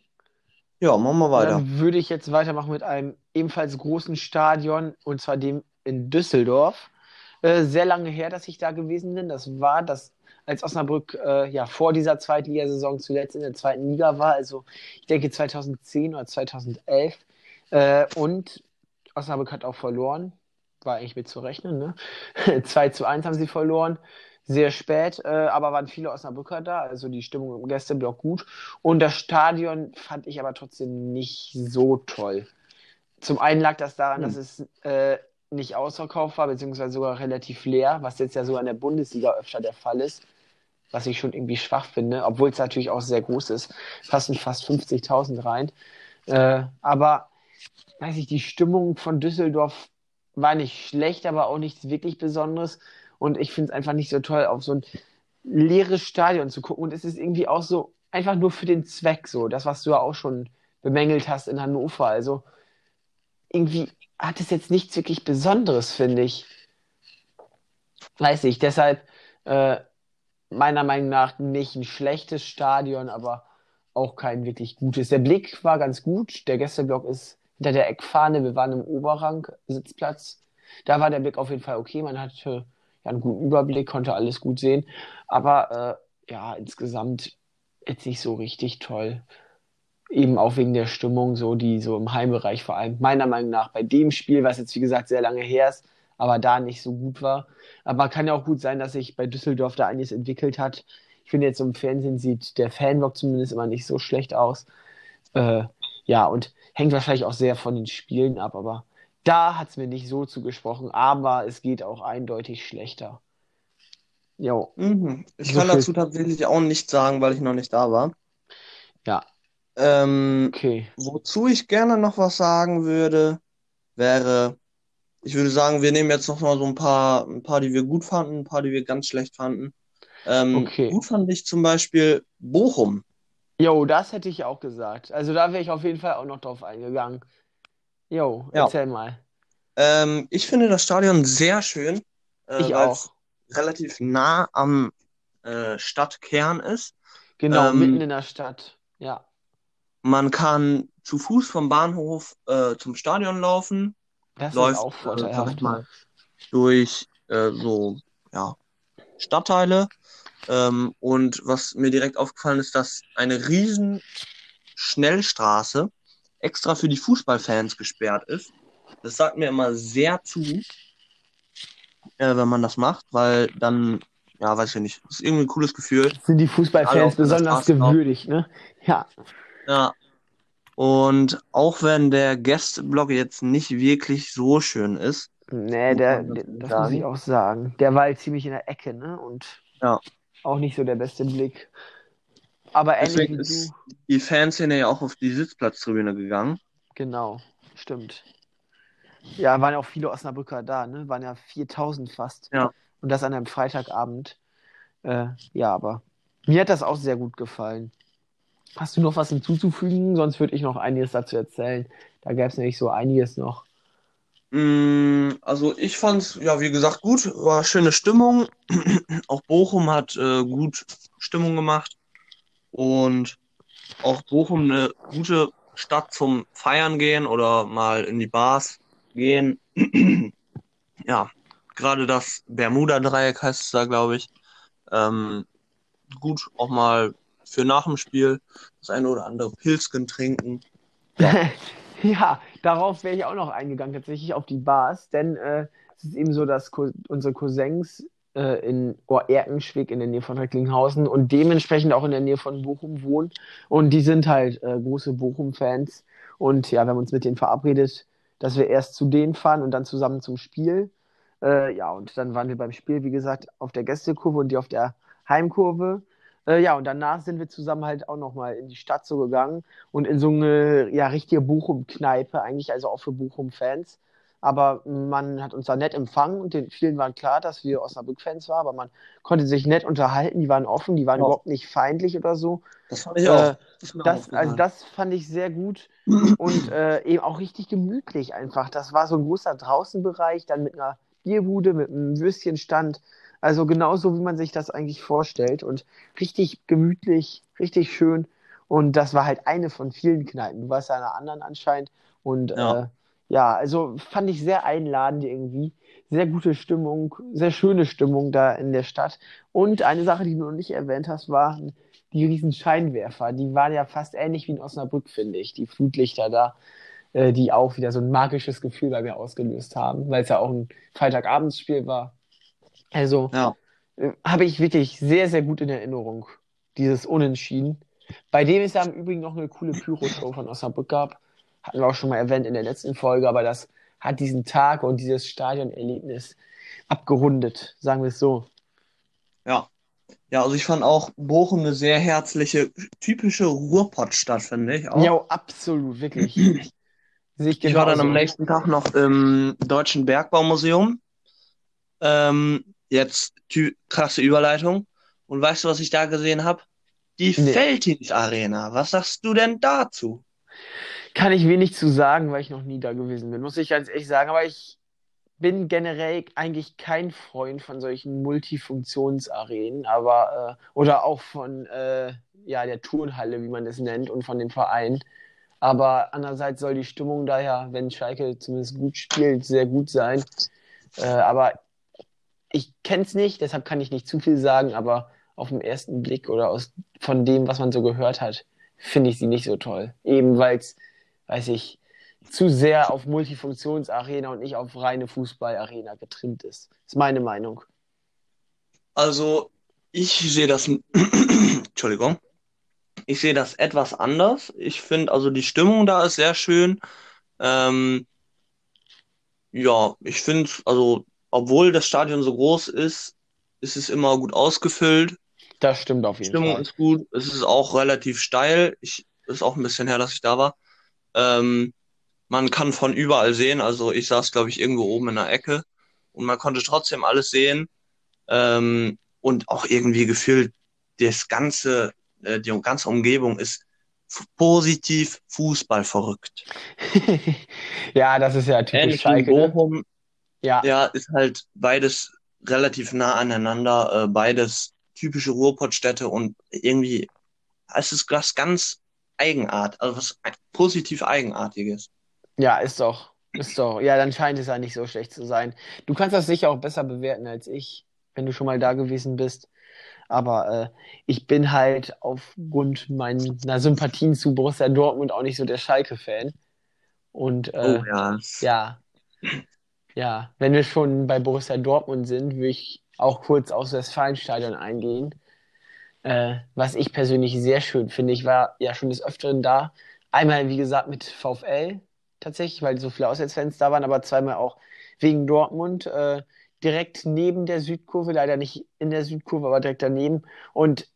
Ja, machen wir weiter. Dann würde ich jetzt weitermachen mit einem ebenfalls großen Stadion, und zwar dem in Düsseldorf. Äh, sehr lange her, dass ich da gewesen bin. Das war das, als Osnabrück äh, ja vor dieser Zweitligasaison zuletzt in der zweiten Liga war. Also ich denke 2010 oder 2011. Äh, und Osnabrück hat auch verloren. War eigentlich mit zu rechnen, ne? 2 zu 1 haben sie verloren. Sehr spät, äh, aber waren viele Osnabrücker da, also die Stimmung im Gästeblock gut. Und das Stadion fand ich aber trotzdem nicht so toll. Zum einen lag das daran, Hm. dass es äh, nicht ausverkauft war, beziehungsweise sogar relativ leer, was jetzt ja sogar in der Bundesliga öfter der Fall ist, was ich schon irgendwie schwach finde, obwohl es natürlich auch sehr groß ist. Passen fast 50.000 rein. Äh, aber, weiß ich, die Stimmung von Düsseldorf war nicht schlecht, aber auch nichts wirklich Besonderes. Und ich finde es einfach nicht so toll, auf so ein leeres Stadion zu gucken. Und es ist irgendwie auch so einfach nur für den Zweck so. Das, was du ja auch schon bemängelt hast in Hannover. Also irgendwie hat es jetzt nichts wirklich Besonderes, finde ich. Weiß ich. Deshalb äh, meiner Meinung nach nicht ein schlechtes Stadion, aber auch kein wirklich gutes. Der Blick war ganz gut. Der Gästeblock ist hinter der Eckfahne. Wir waren im Oberrang Sitzplatz. Da war der Blick auf jeden Fall okay. Man hatte ja einen guten Überblick, konnte alles gut sehen. Aber äh, ja, insgesamt jetzt nicht so richtig toll. Eben auch wegen der Stimmung, so die so im Heimbereich vor allem, meiner Meinung nach, bei dem Spiel, was jetzt wie gesagt sehr lange her ist, aber da nicht so gut war. Aber kann ja auch gut sein, dass sich bei Düsseldorf da einiges entwickelt hat. Ich finde jetzt im Fernsehen sieht der Fanblock zumindest immer nicht so schlecht aus. Äh, ja, und hängt wahrscheinlich auch sehr von den Spielen ab, aber da hat es mir nicht so zugesprochen, aber es geht auch eindeutig schlechter. Jo, Mhm. Ich So kann viel- dazu tatsächlich auch nichts sagen, weil ich noch nicht da war. ja, Ähm, okay. wozu ich gerne noch was sagen würde, wäre, ich würde sagen, wir nehmen jetzt noch mal so ein paar, ein paar, die wir gut fanden, ein paar, die wir ganz schlecht fanden. Ähm, Okay. gut fand ich zum Beispiel Bochum. Jo, das hätte ich auch gesagt. Also da wäre ich auf jeden Fall auch noch drauf eingegangen. Jo, Ja. erzähl mal. Ähm, ich finde das Stadion sehr schön, äh, Ich weil auch. es relativ nah am äh, Stadtkern ist. Genau, Ähm, mitten in der Stadt. Ja. Man kann zu Fuß vom Bahnhof äh, zum Stadion laufen, Das ist läuft, auch äh, vorteilhaft. mal, durch äh, so ja, Stadtteile. Ähm, und was mir direkt aufgefallen ist, dass eine riesen Schnellstraße extra für die Fußballfans gesperrt ist. Das sagt mir immer sehr zu, äh, wenn man das macht, weil dann ja, weiß ich nicht. Das ist irgendwie ein cooles Gefühl. Sind die Fußballfans besonders gewürdigt, ne? Ja. Ja. Und auch wenn der Gästeblock jetzt nicht wirklich so schön ist, Nee, der, dazu das muss ich auch sagen. Der war halt ziemlich in der Ecke, ne? Und Ja. auch nicht so der beste Blick. Aber Deswegen ist du, die Fanszene ja auch auf die Sitzplatztribüne gegangen. genau, stimmt. Ja, waren ja auch viele Osnabrücker da, ne? Waren ja 4000 fast. Ja. Und das an einem Freitagabend. Äh, ja, aber mir hat das auch sehr gut gefallen. Hast du noch was hinzuzufügen? Sonst würde ich noch einiges dazu erzählen. Da gäbe es nämlich so einiges noch. Mm, Also ich fand's, ja, wie gesagt, gut, war schöne Stimmung. Auch Bochum hat äh, gut Stimmung gemacht und auch Bochum eine gute Stadt zum Feiern gehen oder mal in die Bars gehen. Ja, gerade das Bermuda-Dreieck heißt es da, glaube ich. Ähm, gut, auch mal für nach dem Spiel das eine oder andere Pilzchen trinken. Ja, darauf wäre ich auch noch eingegangen, tatsächlich auf die Bars, denn äh, es ist eben so, dass Co unsere Cousins äh, in oh, Erkenschwick in der Nähe von Recklinghausen und dementsprechend auch in der Nähe von Bochum wohnen. Und die sind halt äh, große Bochum-Fans. Und ja, wir haben uns mit denen verabredet, dass wir erst zu denen fahren und dann zusammen zum Spiel. Äh, ja, und dann waren wir beim Spiel, wie gesagt, auf der Gästekurve und die auf der Heimkurve. Äh, ja, und danach sind wir zusammen halt auch nochmal in die Stadt so gegangen und in so eine ja, richtige Bochum-Kneipe, eigentlich also auch für Bochum-Fans. Aber man hat uns da nett empfangen und den vielen war klar, dass wir Osnabrück-Fans waren, aber man konnte sich nett unterhalten, die waren offen, die waren Ja. überhaupt nicht feindlich oder so. Das fand ich Äh, auch. Das auch also das fand ich sehr gut und äh, eben auch richtig gemütlich einfach. Das war so ein großer Draußenbereich, dann mit einer Bierbude, mit einem Würstchenstand. Also genauso, wie man sich das eigentlich vorstellt und richtig gemütlich, richtig schön. Und das war halt eine von vielen Kneipen. Du warst ja in einer anderen anscheinend. Und Ja. äh, ja, also fand ich sehr einladend irgendwie. Sehr gute Stimmung, sehr schöne Stimmung da in der Stadt. Und eine Sache, die du noch nicht erwähnt hast, waren die riesen Scheinwerfer. Die waren ja fast ähnlich wie in Osnabrück, finde ich. Die Flutlichter da, äh, die auch wieder so ein magisches Gefühl bei mir ausgelöst haben, weil es ja auch ein Freitagabendsspiel war. Also Ja. äh, habe ich wirklich sehr, sehr gut in Erinnerung, dieses Unentschieden. Bei dem es ja im Übrigen noch eine coole Pyro-Show von Osnabrück gab. Hatten wir auch schon mal erwähnt in der letzten Folge, aber das hat diesen Tag und dieses Stadionerlebnis abgerundet, sagen wir es so. Ja. Ja, also ich fand auch Bochum eine sehr herzliche, typische Ruhrpottstadt, finde ich auch. Ja, absolut, wirklich. Ich Ich war dann am nächsten Tag noch im Deutschen Bergbaumuseum. Ähm, jetzt krasse Überleitung. Und weißt du, was ich da gesehen habe? Die Nee. Veltins Arena. Was sagst du denn dazu? Kann ich wenig zu sagen, weil ich noch nie da gewesen bin, muss ich ganz ehrlich sagen. Aber ich bin generell eigentlich kein Freund von solchen Multifunktionsarenen, aber äh, oder auch von äh, ja, der Turnhalle, wie man es nennt, und von dem Verein. Aber andererseits soll die Stimmung da ja, wenn Schalke zumindest gut spielt, sehr gut sein. Äh, aber ich kenne es nicht, deshalb kann ich nicht zu viel sagen, aber auf den ersten Blick oder aus, von dem, was man so gehört hat, finde ich sie nicht so toll. Eben weil es, weiß ich, zu sehr auf Multifunktionsarena und nicht auf reine Fußballarena getrimmt ist. Ist meine Meinung. Also, ich sehe das, Entschuldigung, ich sehe das etwas anders. Ich finde, also die Stimmung da ist sehr schön. Ähm, ja, ich finde, also, obwohl das Stadion so groß ist, ist es immer gut ausgefüllt. Das stimmt auf Die jeden Stimmung Fall. ist gut. Es ist auch relativ steil. Ich, ist auch ein bisschen her, dass ich da war. Ähm, man kann von überall sehen. Also ich saß, glaube ich, irgendwo oben in der Ecke und man konnte trotzdem alles sehen. Ähm, und auch irgendwie gefühlt, das ganze, äh, die ganze Umgebung ist positiv Fußball verrückt. Ja, das ist ja typisch Schalke, ne? Bochum, Ja, ja, ist halt beides relativ nah aneinander, äh, beides typische Ruhrpottstädte und irgendwie, es ist was ganz Eigenart, also was positiv Eigenartiges. ja, ist doch. Ist doch. Ja, dann scheint es ja nicht so schlecht zu sein. Du kannst das sicher auch besser bewerten als ich, wenn du schon mal da gewesen bist. Aber äh, ich bin halt aufgrund meiner Sympathien zu Borussia Dortmund auch nicht so der Schalke-Fan. Und äh, Oh ja. ja, ja, wenn wir schon bei Borussia Dortmund sind, würde ich auch kurz aufs Westfalenstadion eingehen. Äh, was ich persönlich sehr schön finde. Ich war ja schon des Öfteren da. Einmal, wie gesagt, mit VfL tatsächlich, weil so viele Auswärtsfans da waren, aber zweimal auch wegen Dortmund. Äh, direkt neben der Südkurve, leider nicht in der Südkurve, aber direkt daneben. Und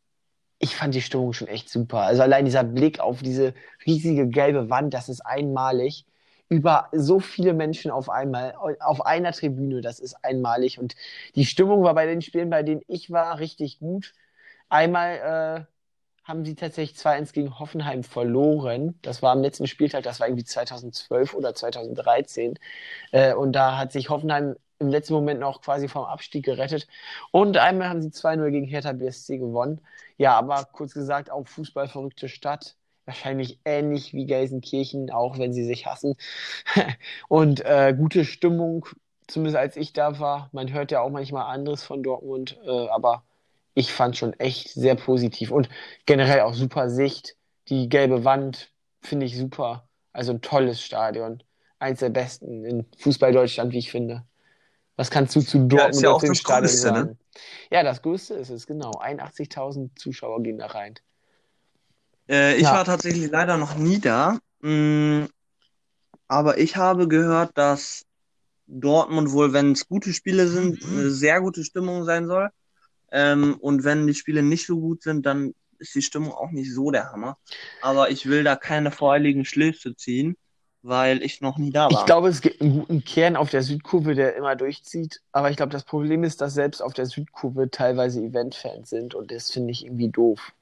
ich fand die Stimmung schon echt super. Also allein dieser Blick auf diese riesige gelbe Wand, das ist einmalig. Über so viele Menschen auf einmal, auf einer Tribüne, das ist einmalig. Und die Stimmung war bei den Spielen, bei denen ich war, richtig gut. Einmal äh, haben sie tatsächlich 2-1 gegen Hoffenheim verloren. Das war am letzten Spieltag, das war irgendwie 2012 oder 2013. Äh, und da hat sich Hoffenheim im letzten Moment noch quasi vom Abstieg gerettet. Und einmal haben sie 2-0 gegen Hertha BSC gewonnen. Ja, aber kurz gesagt, auch fußballverrückte Stadt. Wahrscheinlich ähnlich wie Gelsenkirchen, auch wenn sie sich hassen. und äh, gute Stimmung, zumindest als ich da war. Man hört ja auch manchmal anderes von Dortmund, äh, aber ich fand schon echt sehr positiv. Und generell auch super Sicht. Die gelbe Wand finde ich super. Also ein tolles Stadion. Eins der besten in Fußball Deutschland, wie ich finde. Was kannst du zu Dortmund ja, und dem Stadion größte, ne? sagen? Ja, das Größte ist es, genau. 81.000 Zuschauer gehen da rein. Äh, ich Ja. war tatsächlich leider noch nie da. Mm, aber ich habe gehört, dass Dortmund wohl, wenn es gute Spiele sind, eine sehr gute Stimmung sein soll. Ähm, und wenn die Spiele nicht so gut sind, dann ist die Stimmung auch nicht so der Hammer. Aber ich will da keine voreiligen Schlüsse ziehen, weil ich noch nie da war. Ich glaube, es gibt einen guten Kern auf der Südkurve, der immer durchzieht. Aber ich glaube, das Problem ist, dass selbst auf der Südkurve teilweise Eventfans sind und das finde ich irgendwie doof.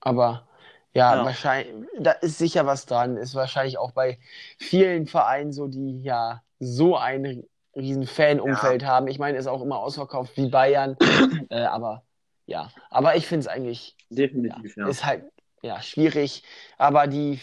Aber ja, Ja. wahrscheinlich, da ist sicher was dran. Ist wahrscheinlich auch bei vielen Vereinen so, die ja so ein riesen Fanumfeld haben. Ich meine, ist auch immer ausverkauft wie Bayern. äh, aber ja, aber ich finde es eigentlich Definitiv, ja. ist halt ja schwierig, aber die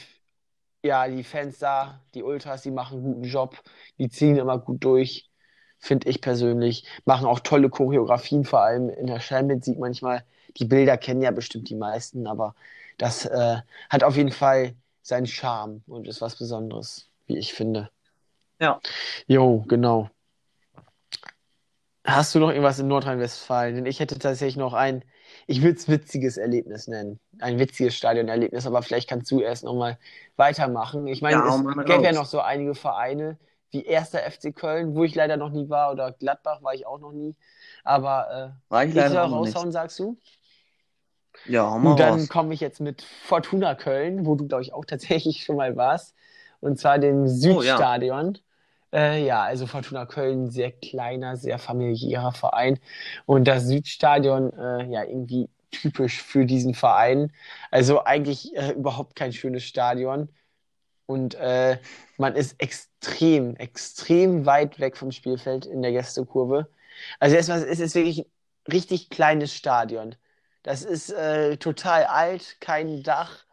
ja, die Fans da, die Ultras, die machen einen guten Job, die ziehen immer gut durch, finde ich persönlich, machen auch tolle Choreografien, vor allem in der Scheinmusik manchmal. Die Bilder kennen ja bestimmt die meisten, aber das äh, hat auf jeden Fall seinen Charme und ist was Besonderes, wie ich finde. Ja. Jo, genau. Hast du noch irgendwas in Nordrhein-Westfalen? Denn ich hätte tatsächlich noch ein, ich würde es witziges Erlebnis nennen. Ein witziges Stadionerlebnis, aber vielleicht kannst du erst nochmal weitermachen. Ich meine, Ja, es gäbe ja noch so einige Vereine, wie erster FC Köln, wo ich leider noch nie war, oder Gladbach war ich auch noch nie. Aber War äh, ich ich soll noch nicht. raushauen, sagst du? Ja, hau mal Und dann komme ich jetzt mit Fortuna Köln, wo du, glaube ich, auch tatsächlich schon mal warst. Und zwar dem Oh, ja. Äh, ja, also Fortuna Köln, sehr kleiner, sehr familiärer Verein. Und das Südstadion, äh, ja, irgendwie typisch für diesen Verein. Also eigentlich äh, überhaupt kein schönes Stadion. Und äh, man ist extrem, extrem weit weg vom Spielfeld in der Gästekurve. Also erstmal es ist wirklich ein richtig kleines Stadion. Das ist äh, total alt, kein Dach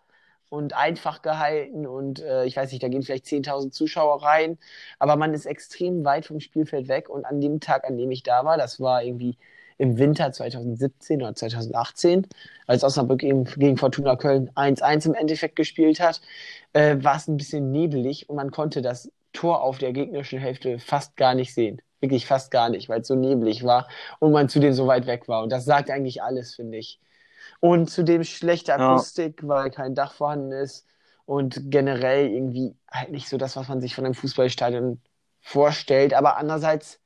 und einfach gehalten und äh, ich weiß nicht, da gehen vielleicht 10.000 Zuschauer rein, aber man ist extrem weit vom Spielfeld weg und an dem Tag, an dem ich da war, das war irgendwie im Winter 2017 oder 2018, als Osnabrück eben gegen Fortuna Köln 1-1 im Endeffekt gespielt hat, äh, war es ein bisschen nebelig und man konnte das Tor auf der gegnerischen Hälfte fast gar nicht sehen. Wirklich fast gar nicht, weil es so neblig war und man zudem so weit weg war. Und das sagt eigentlich alles, finde ich. Und zudem schlechte Ja. Akustik, weil kein Dach vorhanden ist und generell irgendwie halt nicht so das, was man sich von einem Fußballstadion vorstellt. Aber andererseits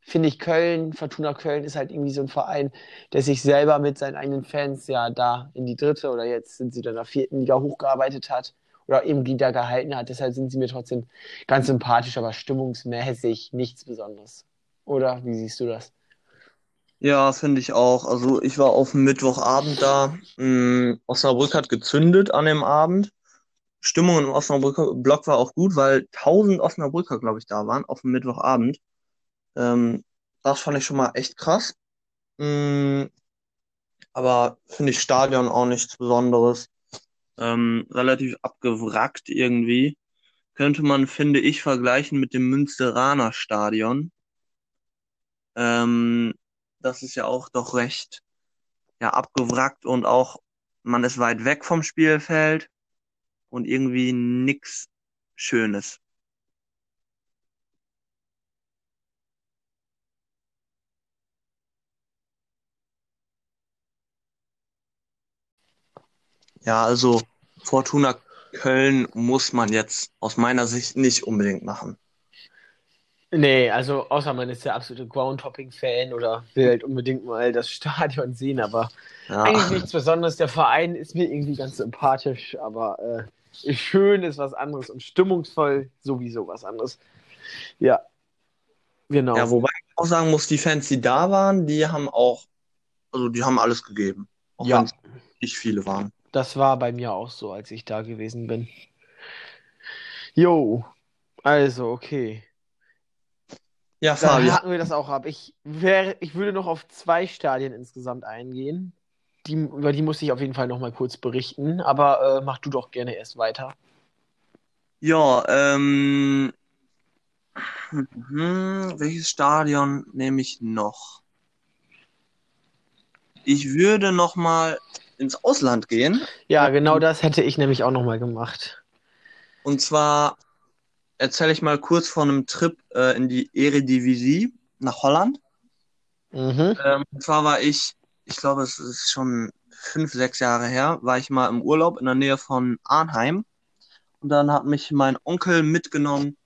finde ich Köln, Fortuna Köln ist halt irgendwie so ein Verein, der sich selber mit seinen eigenen Fans ja da in die dritte oder jetzt sind sie dann in der vierten Liga hochgearbeitet hat oder eben die da gehalten hat. Deshalb sind sie mir trotzdem ganz sympathisch, aber stimmungsmäßig nichts Besonderes. Oder wie siehst du das? Ja, finde ich auch. Also ich war auf dem Mittwochabend da. Mm, Osnabrück hat gezündet an dem Abend. Stimmung im Osnabrücker Block war auch gut, weil 1000 Osnabrücker, glaube ich, da waren auf dem Mittwochabend. Ähm, das fand ich schon mal echt krass. Mm, aber finde ich Stadion auch nichts Besonderes. Ähm, relativ abgewrackt irgendwie. Könnte man, finde ich, vergleichen mit dem Münsteraner Stadion. Ähm, das ist ja auch doch recht ja, abgewrackt und auch man ist weit weg vom Spielfeld und irgendwie nichts Schönes. Ja, also Fortuna Köln muss man jetzt aus meiner Sicht nicht unbedingt machen. Nee, also außer man ist der absolute Groundhopping-Fan oder will halt unbedingt mal das Stadion sehen, aber Ja, eigentlich nichts Besonderes. Der Verein ist mir irgendwie ganz sympathisch, aber äh, schön ist was anderes und stimmungsvoll sowieso was anderes. Ja, genau. ja, wobei ich auch sagen muss, die Fans, die da waren, die haben auch, also die haben alles gegeben. Auch Ja. wenn es nicht viele waren. Das war bei mir auch so, als ich da gewesen bin. Jo, also okay. Ja, Dann Fabi, haken wir das auch ab. Ich, wär, ich würde noch auf zwei Stadien insgesamt eingehen. Die, über die muss ich auf jeden Fall noch mal kurz berichten, aber äh, mach du doch gerne erst weiter. ja, ähm, mhm, welches Stadion nehme ich noch? Ich würde noch mal ins Ausland gehen. Ja, genau das hätte ich nämlich auch noch mal gemacht. Und zwar erzähle ich mal kurz von einem Trip äh, in die Eredivisie nach Holland. Mhm. Ähm, und zwar war ich, ich glaube, es ist schon fünf, sechs Jahre her, war ich mal im Urlaub in der Nähe von Arnheim. Und dann hat mich mein Onkel mitgenommen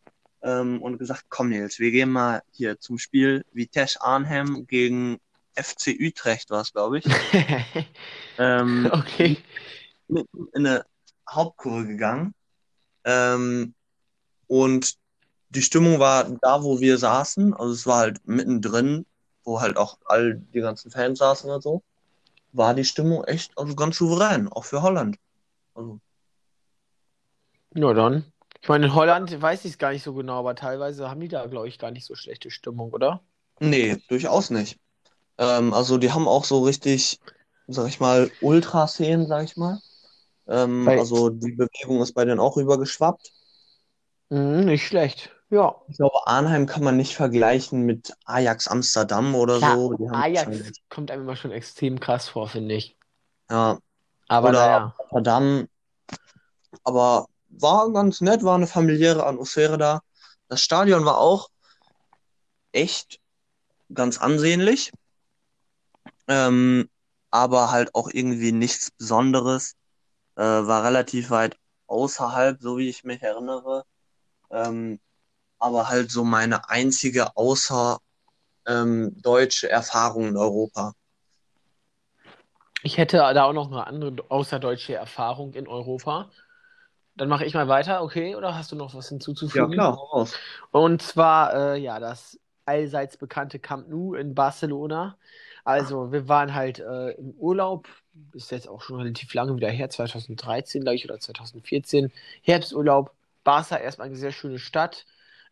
ähm, und gesagt, komm Nils, wir gehen mal hier zum Spiel Vitesse Arnhem gegen FC Utrecht war es, glaube ich. Ähm, okay. mitten in eine Hauptkurve gegangen. Ähm, und die Stimmung war da, wo wir saßen. Also es war halt mittendrin, wo halt auch all die ganzen Fans saßen und so. War die Stimmung echt also ganz souverän, auch für Holland. Also, Ja, dann. Ich meine, in Holland weiß ich es gar nicht so genau, aber teilweise haben die da, glaube ich, gar nicht so schlechte Stimmung, oder? nee, durchaus nicht. Ähm, also die haben auch so richtig, sag ich mal, Ultraszenen, sag ich mal. Ähm, also die Bewegung ist bei denen auch rübergeschwappt. Mhm, nicht schlecht. Ja. Ich glaube, Arnheim kann man nicht vergleichen mit Ajax Amsterdam oder Klar, so. Ajax kommt einem immer schon extrem krass vor, finde ich. ja, Aber Oder- naja. Rotterdam. Aber war ganz nett, war eine familiäre Atmosphäre da. Das Stadion war auch echt ganz ansehnlich. Ähm, aber halt auch irgendwie nichts Besonderes. Äh, war relativ weit außerhalb, so wie ich mich erinnere. Ähm, aber halt so meine einzige außer ähm, deutsche Erfahrung in Europa. Ich hätte da auch noch eine andere außerdeutsche Erfahrung in Europa. Dann mache ich mal weiter, okay? Oder hast du noch was hinzuzufügen? hau raus. Und zwar, äh, ja, das allseits bekannte Camp Nou in Barcelona. Also, wir waren halt äh, im Urlaub, ist jetzt auch schon relativ lange wieder her, 2013, glaube ich, oder 2014. Herbsturlaub. Barca erstmal eine sehr schöne Stadt.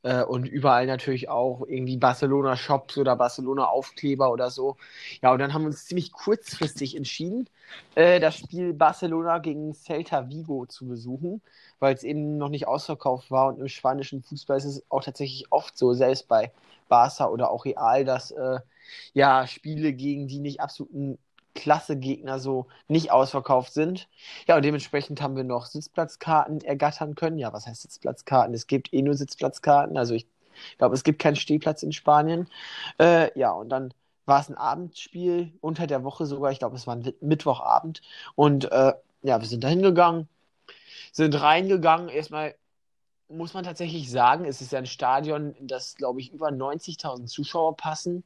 Äh, und überall natürlich auch irgendwie Barcelona-Shops oder Barcelona-Aufkleber oder so. Ja, und dann haben wir uns ziemlich kurzfristig entschieden, äh, das Spiel Barcelona gegen Celta Vigo zu besuchen, weil es eben noch nicht ausverkauft war. Und im spanischen Fußball ist es auch tatsächlich oft so, selbst bei Barca oder auch Real, dass äh, ja Spiele gegen die nicht absoluten Klasse-Gegner so nicht ausverkauft sind. Ja, und dementsprechend haben wir noch Sitzplatzkarten ergattern können. Ja, was heißt Sitzplatzkarten? Es gibt eh nur Sitzplatzkarten. Also ich glaube, es gibt keinen Stehplatz in Spanien. Äh, ja, und dann war es ein Abendspiel unter der Woche sogar. Ich glaube, es war ein Mittwochabend. Und äh, ja, wir sind da hingegangen, sind reingegangen. Erstmal muss man tatsächlich sagen, es ist ja ein Stadion, in das, glaube ich, über 90.000 Zuschauer passen.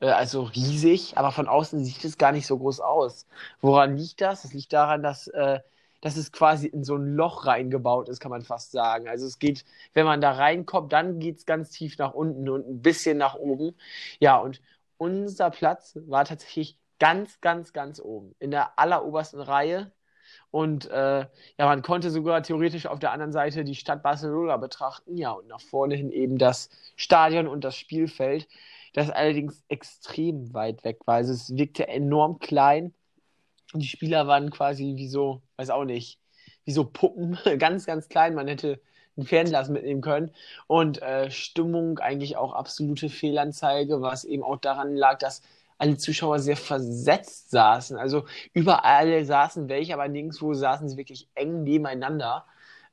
Äh, also riesig, aber von außen sieht es gar nicht so groß aus. Woran liegt das? Es liegt daran, dass, äh, dass es quasi in so ein Loch reingebaut ist, kann man fast sagen. Also es geht, wenn man da reinkommt, dann geht es ganz tief nach unten und ein bisschen nach oben. Ja, und unser Platz war tatsächlich ganz, ganz, ganz oben, in der allerobersten Reihe. Und äh, ja, man konnte sogar theoretisch auf der anderen Seite die Stadt Barcelona betrachten. Ja, und nach vorne hin eben das Stadion und das Spielfeld, das allerdings extrem weit weg war. Also es wirkte enorm klein. Und die Spieler waren quasi wie so, weiß auch nicht, wie so Puppen, ganz, ganz klein. Man hätte ein Fernglas mitnehmen können. Und äh, Stimmung eigentlich auch absolute Fehlanzeige, was eben auch daran lag, dass alle Zuschauer sehr versetzt saßen. Also überall saßen welche, aber nirgendwo saßen sie wirklich eng nebeneinander.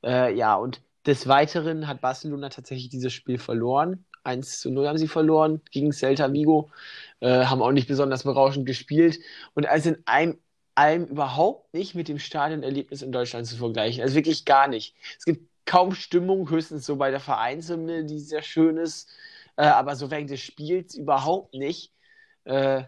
Äh, ja, und des Weiteren hat Barcelona tatsächlich dieses Spiel verloren. 1 zu 0 haben sie verloren gegen Celta Vigo. Äh, haben auch nicht besonders berauschend gespielt. Und als in einem allem überhaupt nicht mit dem Stadionerlebnis in Deutschland zu vergleichen. Also wirklich gar nicht. Es gibt kaum Stimmung, höchstens so bei der Vereinshymne, die sehr schön ist, äh, aber so während des Spiels überhaupt nicht. Äh,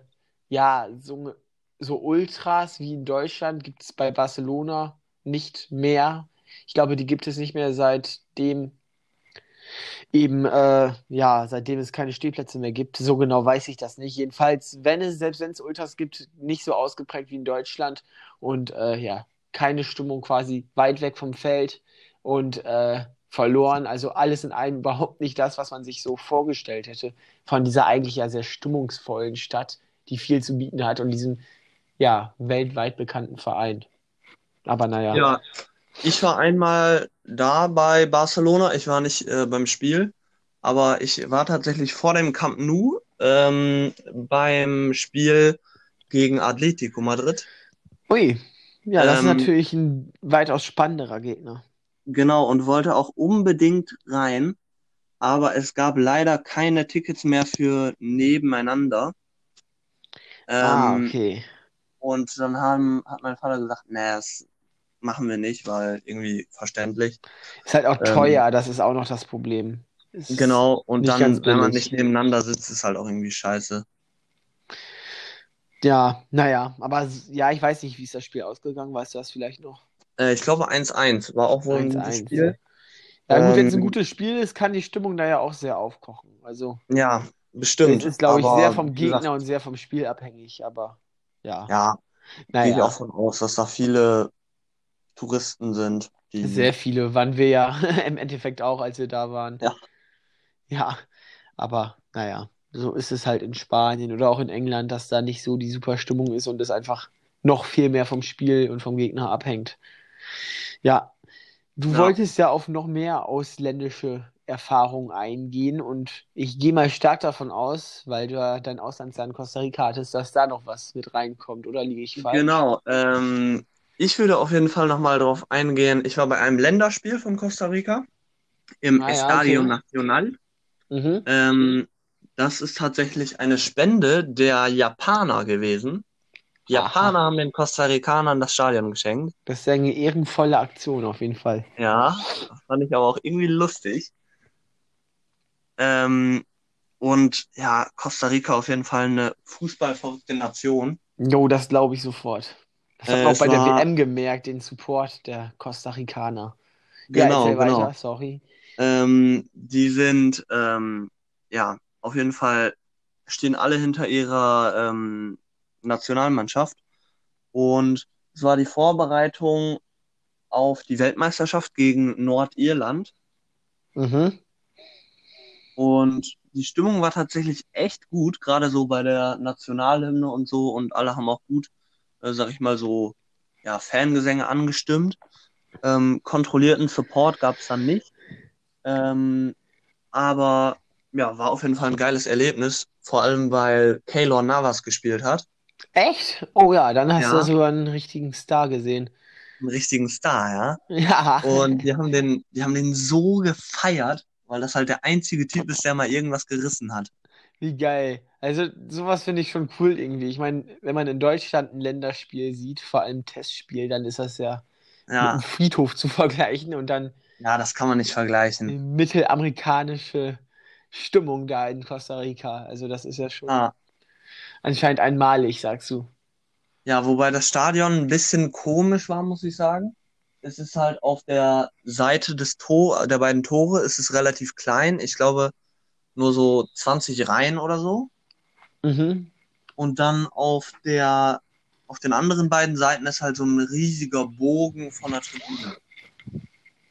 ja, so, so Ultras wie in Deutschland gibt es bei Barcelona nicht mehr. Ich glaube, die gibt es nicht mehr seitdem eben, äh, ja, seitdem es keine Stehplätze mehr gibt. So genau weiß ich das nicht. Jedenfalls, wenn es, selbst wenn es Ultras gibt, nicht so ausgeprägt wie in Deutschland und äh, ja, keine Stimmung quasi weit weg vom Feld und äh, verloren. Also alles in allem überhaupt nicht das, was man sich so vorgestellt hätte von dieser eigentlich ja sehr stimmungsvollen Stadt, die viel zu bieten hat und diesem ja weltweit bekannten Verein. Aber naja. Ja, ich war einmal da bei Barcelona. Ich war nicht äh, beim Spiel, aber ich war tatsächlich vor dem Camp Nou ähm, beim Spiel gegen Atletico Madrid. Ui, ja, das Ähm, ist natürlich ein weitaus spannenderer Gegner. Genau, und wollte auch unbedingt rein, aber es gab leider keine Tickets mehr für nebeneinander. Ah, Ähm, okay. und dann haben, hat mein Vater gesagt, nee, das machen wir nicht, weil irgendwie verständlich. Ist halt auch Ähm, teuer, das ist auch noch das Problem. Ist Genau, und dann, wenn man nicht nebeneinander sitzt, ist halt auch irgendwie scheiße. Ja, naja, aber ja, ich weiß nicht, wie ist das Spiel ausgegangen, weißt du das vielleicht noch? Äh, ich glaube 1-1 war auch wohl ein gutes 1-1. Spiel. Ja, gut, wenn es ein Ähm, gutes Spiel ist, kann die Stimmung da ja auch sehr aufkochen. Also, ja, es bestimmt. ist, glaube ich, sehr vom wie gesagt, Gegner und sehr vom Spiel abhängig, aber ja, ja, gehe ich auch naja, von aus, dass da viele Touristen sind, die, sehr viele waren wir ja im Endeffekt auch, als wir da waren. ja, Ja, aber naja, so ist es halt in Spanien oder auch in England, dass da nicht so die super Stimmung ist und es einfach noch viel mehr vom Spiel und vom Gegner abhängt. Ja, du ja, wolltest ja auf noch mehr ausländische Erfahrungen eingehen und ich gehe mal stark davon aus, weil du ja dein Auslandsland Costa Rica hattest, dass da noch was mit reinkommt, oder liege ich falsch? genau. Ähm, ich würde auf jeden Fall nochmal drauf eingehen. Ich war bei einem Länderspiel von Costa Rica im Ah ja, Estadio okay. Nacional. Mhm. Ähm, das ist tatsächlich eine Spende der Japaner gewesen. Die Japaner Aha, haben den Costa Ricanern das Stadion geschenkt. das ist ja eine ehrenvolle Aktion auf jeden Fall. Ja, das fand ich aber auch irgendwie lustig. Ähm, und ja, Costa Rica auf jeden Fall eine fußballverrückte Nation. Jo, das glaube ich sofort. Das hat man Äh, auch bei der war, WM gemerkt, den Support der Costa Ricaner. Ja, genau, weiter, genau. sorry. Ähm, die sind, ähm, ja, auf jeden Fall stehen alle hinter ihrer ähm, Nationalmannschaft. Und es war die Vorbereitung auf die Weltmeisterschaft gegen Nordirland. Mhm. Und die Stimmung war tatsächlich echt gut, gerade so bei der Nationalhymne und so. Und alle haben auch gut, äh, sag ich mal, so, ja, Fangesänge angestimmt. Ähm, kontrollierten Support gab es dann nicht. Ähm, aber ja, war auf jeden Fall ein geiles Erlebnis. Vor allem, weil Keylor Navas gespielt hat. Echt? Oh ja, dann hast du Ja, sogar einen richtigen Star gesehen. einen richtigen Star, ja. Ja, Und die haben den, die haben den so gefeiert, weil das halt der einzige Typ ist, der mal irgendwas gerissen hat. Wie geil. Also sowas finde ich schon cool irgendwie. Ich meine, wenn man in Deutschland ein Länderspiel sieht, vor allem Testspiel, dann ist das ja mit einem Ja, Friedhof zu vergleichen und dann ja, das kann man nicht vergleichen. mittelamerikanische Stimmung da in Costa Rica. Also das ist ja schon Ah, anscheinend einmalig, sagst du. ja, wobei das Stadion ein bisschen komisch war, muss ich sagen. Es ist halt auf der Seite des Tor, der beiden Tore ist es relativ klein. Ich glaube, nur so 20 Reihen oder so. Mhm. Und dann auf der, auf den anderen beiden Seiten ist halt so ein riesiger Bogen von der Tribüne.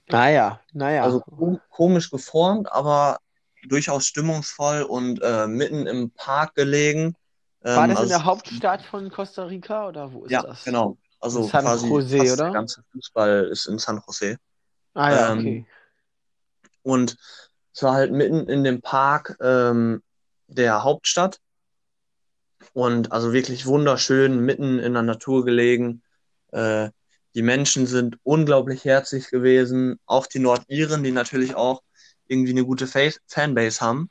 Naja, naja. Also kom komisch geformt, aber durchaus stimmungsvoll und äh, mitten im Park gelegen. War Ähm, das in also der Hauptstadt von Costa Rica oder wo ist ja, das? genau. In Also San quasi Jose, fast der oder? ganze Fußball ist in San Jose. Ah ja, Ähm, okay. und es war halt mitten in dem Park ähm, der Hauptstadt. Und also wirklich wunderschön, mitten in der Natur gelegen. Äh, die Menschen sind unglaublich herzlich gewesen. Auch die Nordiren, die natürlich auch irgendwie eine gute Fa Fanbase haben.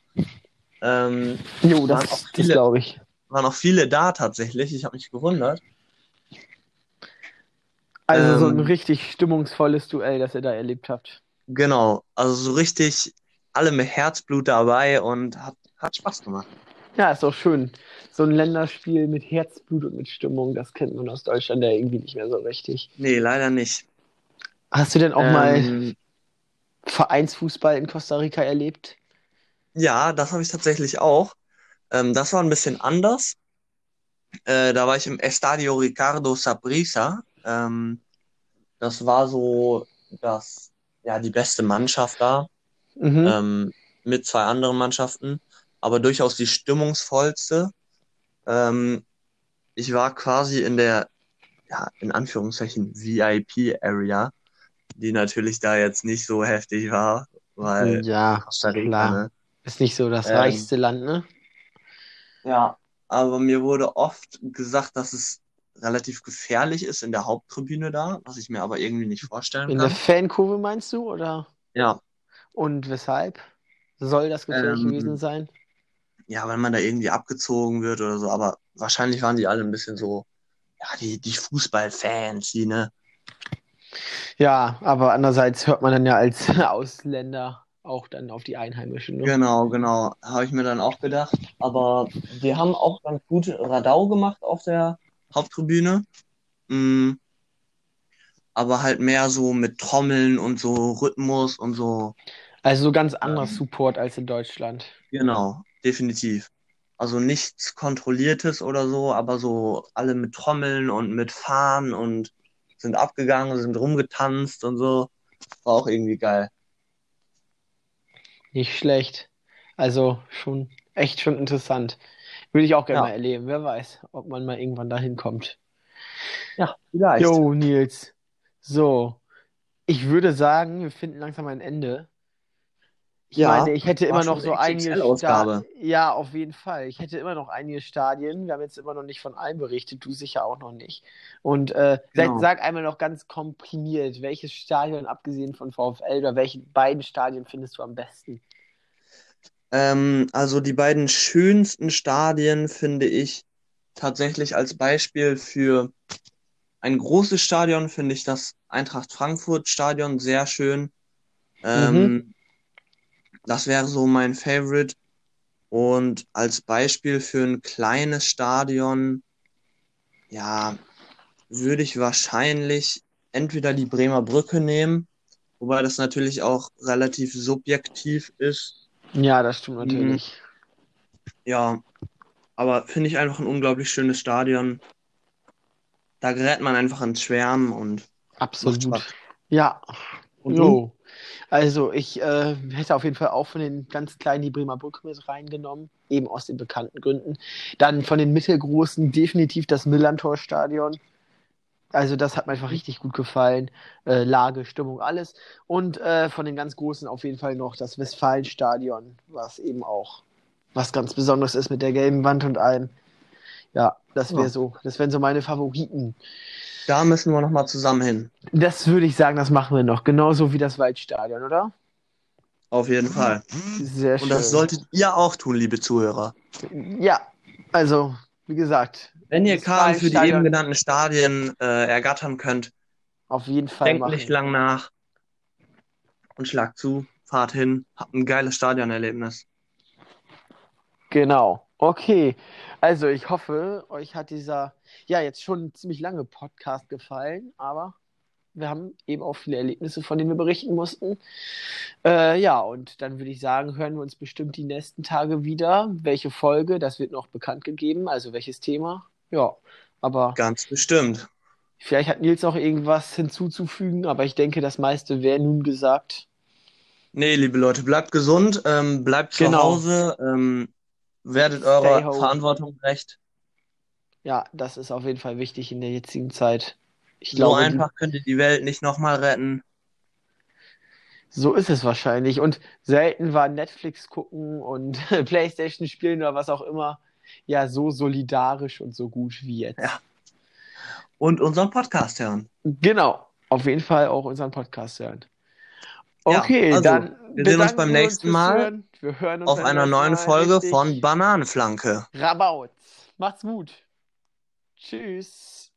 Ähm, Jo, waren auch das, das viele, glaube ich. waren auch viele da tatsächlich. Ich habe mich gewundert. Also so ein Ähm, richtig stimmungsvolles Duell, das ihr da erlebt habt. genau, also so richtig alle mit Herzblut dabei und hat, hat Spaß gemacht. Ja, ist auch schön. So ein Länderspiel mit Herzblut und mit Stimmung, das kennt man aus Deutschland ja irgendwie nicht mehr so richtig. Nee, leider nicht. Hast du denn auch mal Ähm, Vereinsfußball in Costa Rica erlebt? ja, das habe ich tatsächlich auch. Ähm, das war ein bisschen anders. Äh, da war ich im Estadio Ricardo Saprissa. Ähm, das war so das, ja, die beste Mannschaft da, Mhm. ähm, mit zwei anderen Mannschaften, aber durchaus die stimmungsvollste. Ähm, ich war quasi in der, ja, in Anführungszeichen VIP-Area, die natürlich da jetzt nicht so heftig war, weil Ja, Costa Rica, klar. ne? Ist nicht so das Ähm, reichste Land, ne? Ja, aber mir wurde oft gesagt, dass es relativ gefährlich ist in der Haupttribüne da, was ich mir aber irgendwie nicht vorstellen In der kann. Fankurve meinst du, oder? Ja, Und weshalb? Soll das gefährlich Ähm, gewesen sein? ja, weil man da irgendwie abgezogen wird oder so, aber wahrscheinlich waren die alle ein bisschen so, ja, die, die Fußballfans, die, ne? Ja, aber andererseits hört man dann ja als Ausländer auch dann auf die Einheimischen. Ne? Genau, genau, habe ich mir dann auch gedacht. Aber wir haben auch ganz gut Radau gemacht auf der Haupttribüne. Mm, aber halt mehr so mit Trommeln und so Rhythmus und so. Also so ganz anderer Ähm, Support als in Deutschland. Genau, definitiv. Also nichts Kontrolliertes oder so, aber so alle mit Trommeln und mit Fahnen und sind abgegangen, sind rumgetanzt und so. War auch irgendwie geil. Nicht schlecht. Also schon echt schon interessant. Würde ich auch gerne Ja. mal erleben. Wer weiß, ob man mal irgendwann dahin kommt. Ja, vielleicht. Jo, Nils. So, ich würde sagen, wir finden langsam ein Ende. Ich Ja, meine, ich hätte immer noch so einige XXL-Ausgabe. Sta Ja, auf jeden Fall. Ich hätte immer noch einige Stadien. Wir haben jetzt immer noch nicht von allen berichtet, du sicher auch noch nicht. Und äh, sag, Genau. sag einmal noch ganz komprimiert, welches Stadion, abgesehen von VfL, oder welche beiden Stadien findest du am besten? Ähm, also die beiden schönsten Stadien finde ich tatsächlich als Beispiel für ein großes Stadion finde ich das Eintracht Frankfurt Stadion sehr schön. Ähm, das wäre so mein Favorite. Und als Beispiel für ein kleines Stadion, ja, würde ich wahrscheinlich entweder die Bremer Brücke nehmen, wobei das natürlich auch relativ subjektiv ist. Ja, das stimmt natürlich. Ja, aber finde ich einfach ein unglaublich schönes Stadion. Da gerät man einfach ins Schwärmen und Absolut. Ja. Und? Jo. Also ich äh, hätte auf jeden Fall auch von den ganz kleinen die Bremer Brücke mit reingenommen, eben aus den bekannten Gründen. Dann von den mittelgroßen definitiv das Millantor-Stadion. Also das hat mir einfach richtig gut gefallen. Äh, Lage, Stimmung, alles. Und äh, von den ganz großen auf jeden Fall noch das Westfalenstadion, was eben auch was ganz Besonderes ist mit der gelben Wand und allem. Ja, das wäre Ja. so. Das wären so meine Favoriten. Da müssen wir nochmal zusammen hin. Das würde ich sagen, das machen wir noch. Genauso wie das Waldstadion, oder? Auf jeden Fall. Sehr Und schön. das solltet ihr auch tun, liebe Zuhörer. Ja, also, wie gesagt, Wenn ihr Karten für die eben genannten Stadien äh, ergattern könnt, auf jeden Fall denkt machen. nicht lang nach und schlagt zu, fahrt hin, habt ein geiles Stadionerlebnis. Genau. Okay. Also, ich hoffe, euch hat dieser, ja, jetzt schon ziemlich lange Podcast gefallen, aber wir haben eben auch viele Erlebnisse, von denen wir berichten mussten. Äh, ja, und dann würde ich sagen, hören wir uns bestimmt die nächsten Tage wieder. Welche Folge, das wird noch bekannt gegeben, also welches Thema. Ja, aber Ganz bestimmt. vielleicht hat Nils noch irgendwas hinzuzufügen, aber ich denke, das meiste wäre nun gesagt. Nee, liebe Leute, bleibt gesund, ähm, bleibt zu Genau. Hause, ähm, werdet Stay eurer home. Verantwortung gerecht. Ja, das ist auf jeden Fall wichtig in der jetzigen Zeit. Ich So glaube, einfach könnt ihr die Welt nicht nochmal retten. so ist es wahrscheinlich. Und selten war Netflix gucken und PlayStation spielen oder was auch immer ja so solidarisch und so gut wie jetzt. Ja. Und unseren Podcast hören. Genau, auf jeden Fall auch unseren Podcast hören. Ja, Okay, also, dann wir sehen uns beim nächsten fürs Mal uns Auf einer neuen Folge von Bananenflanke. Rabaut. Macht's gut. Tschüss.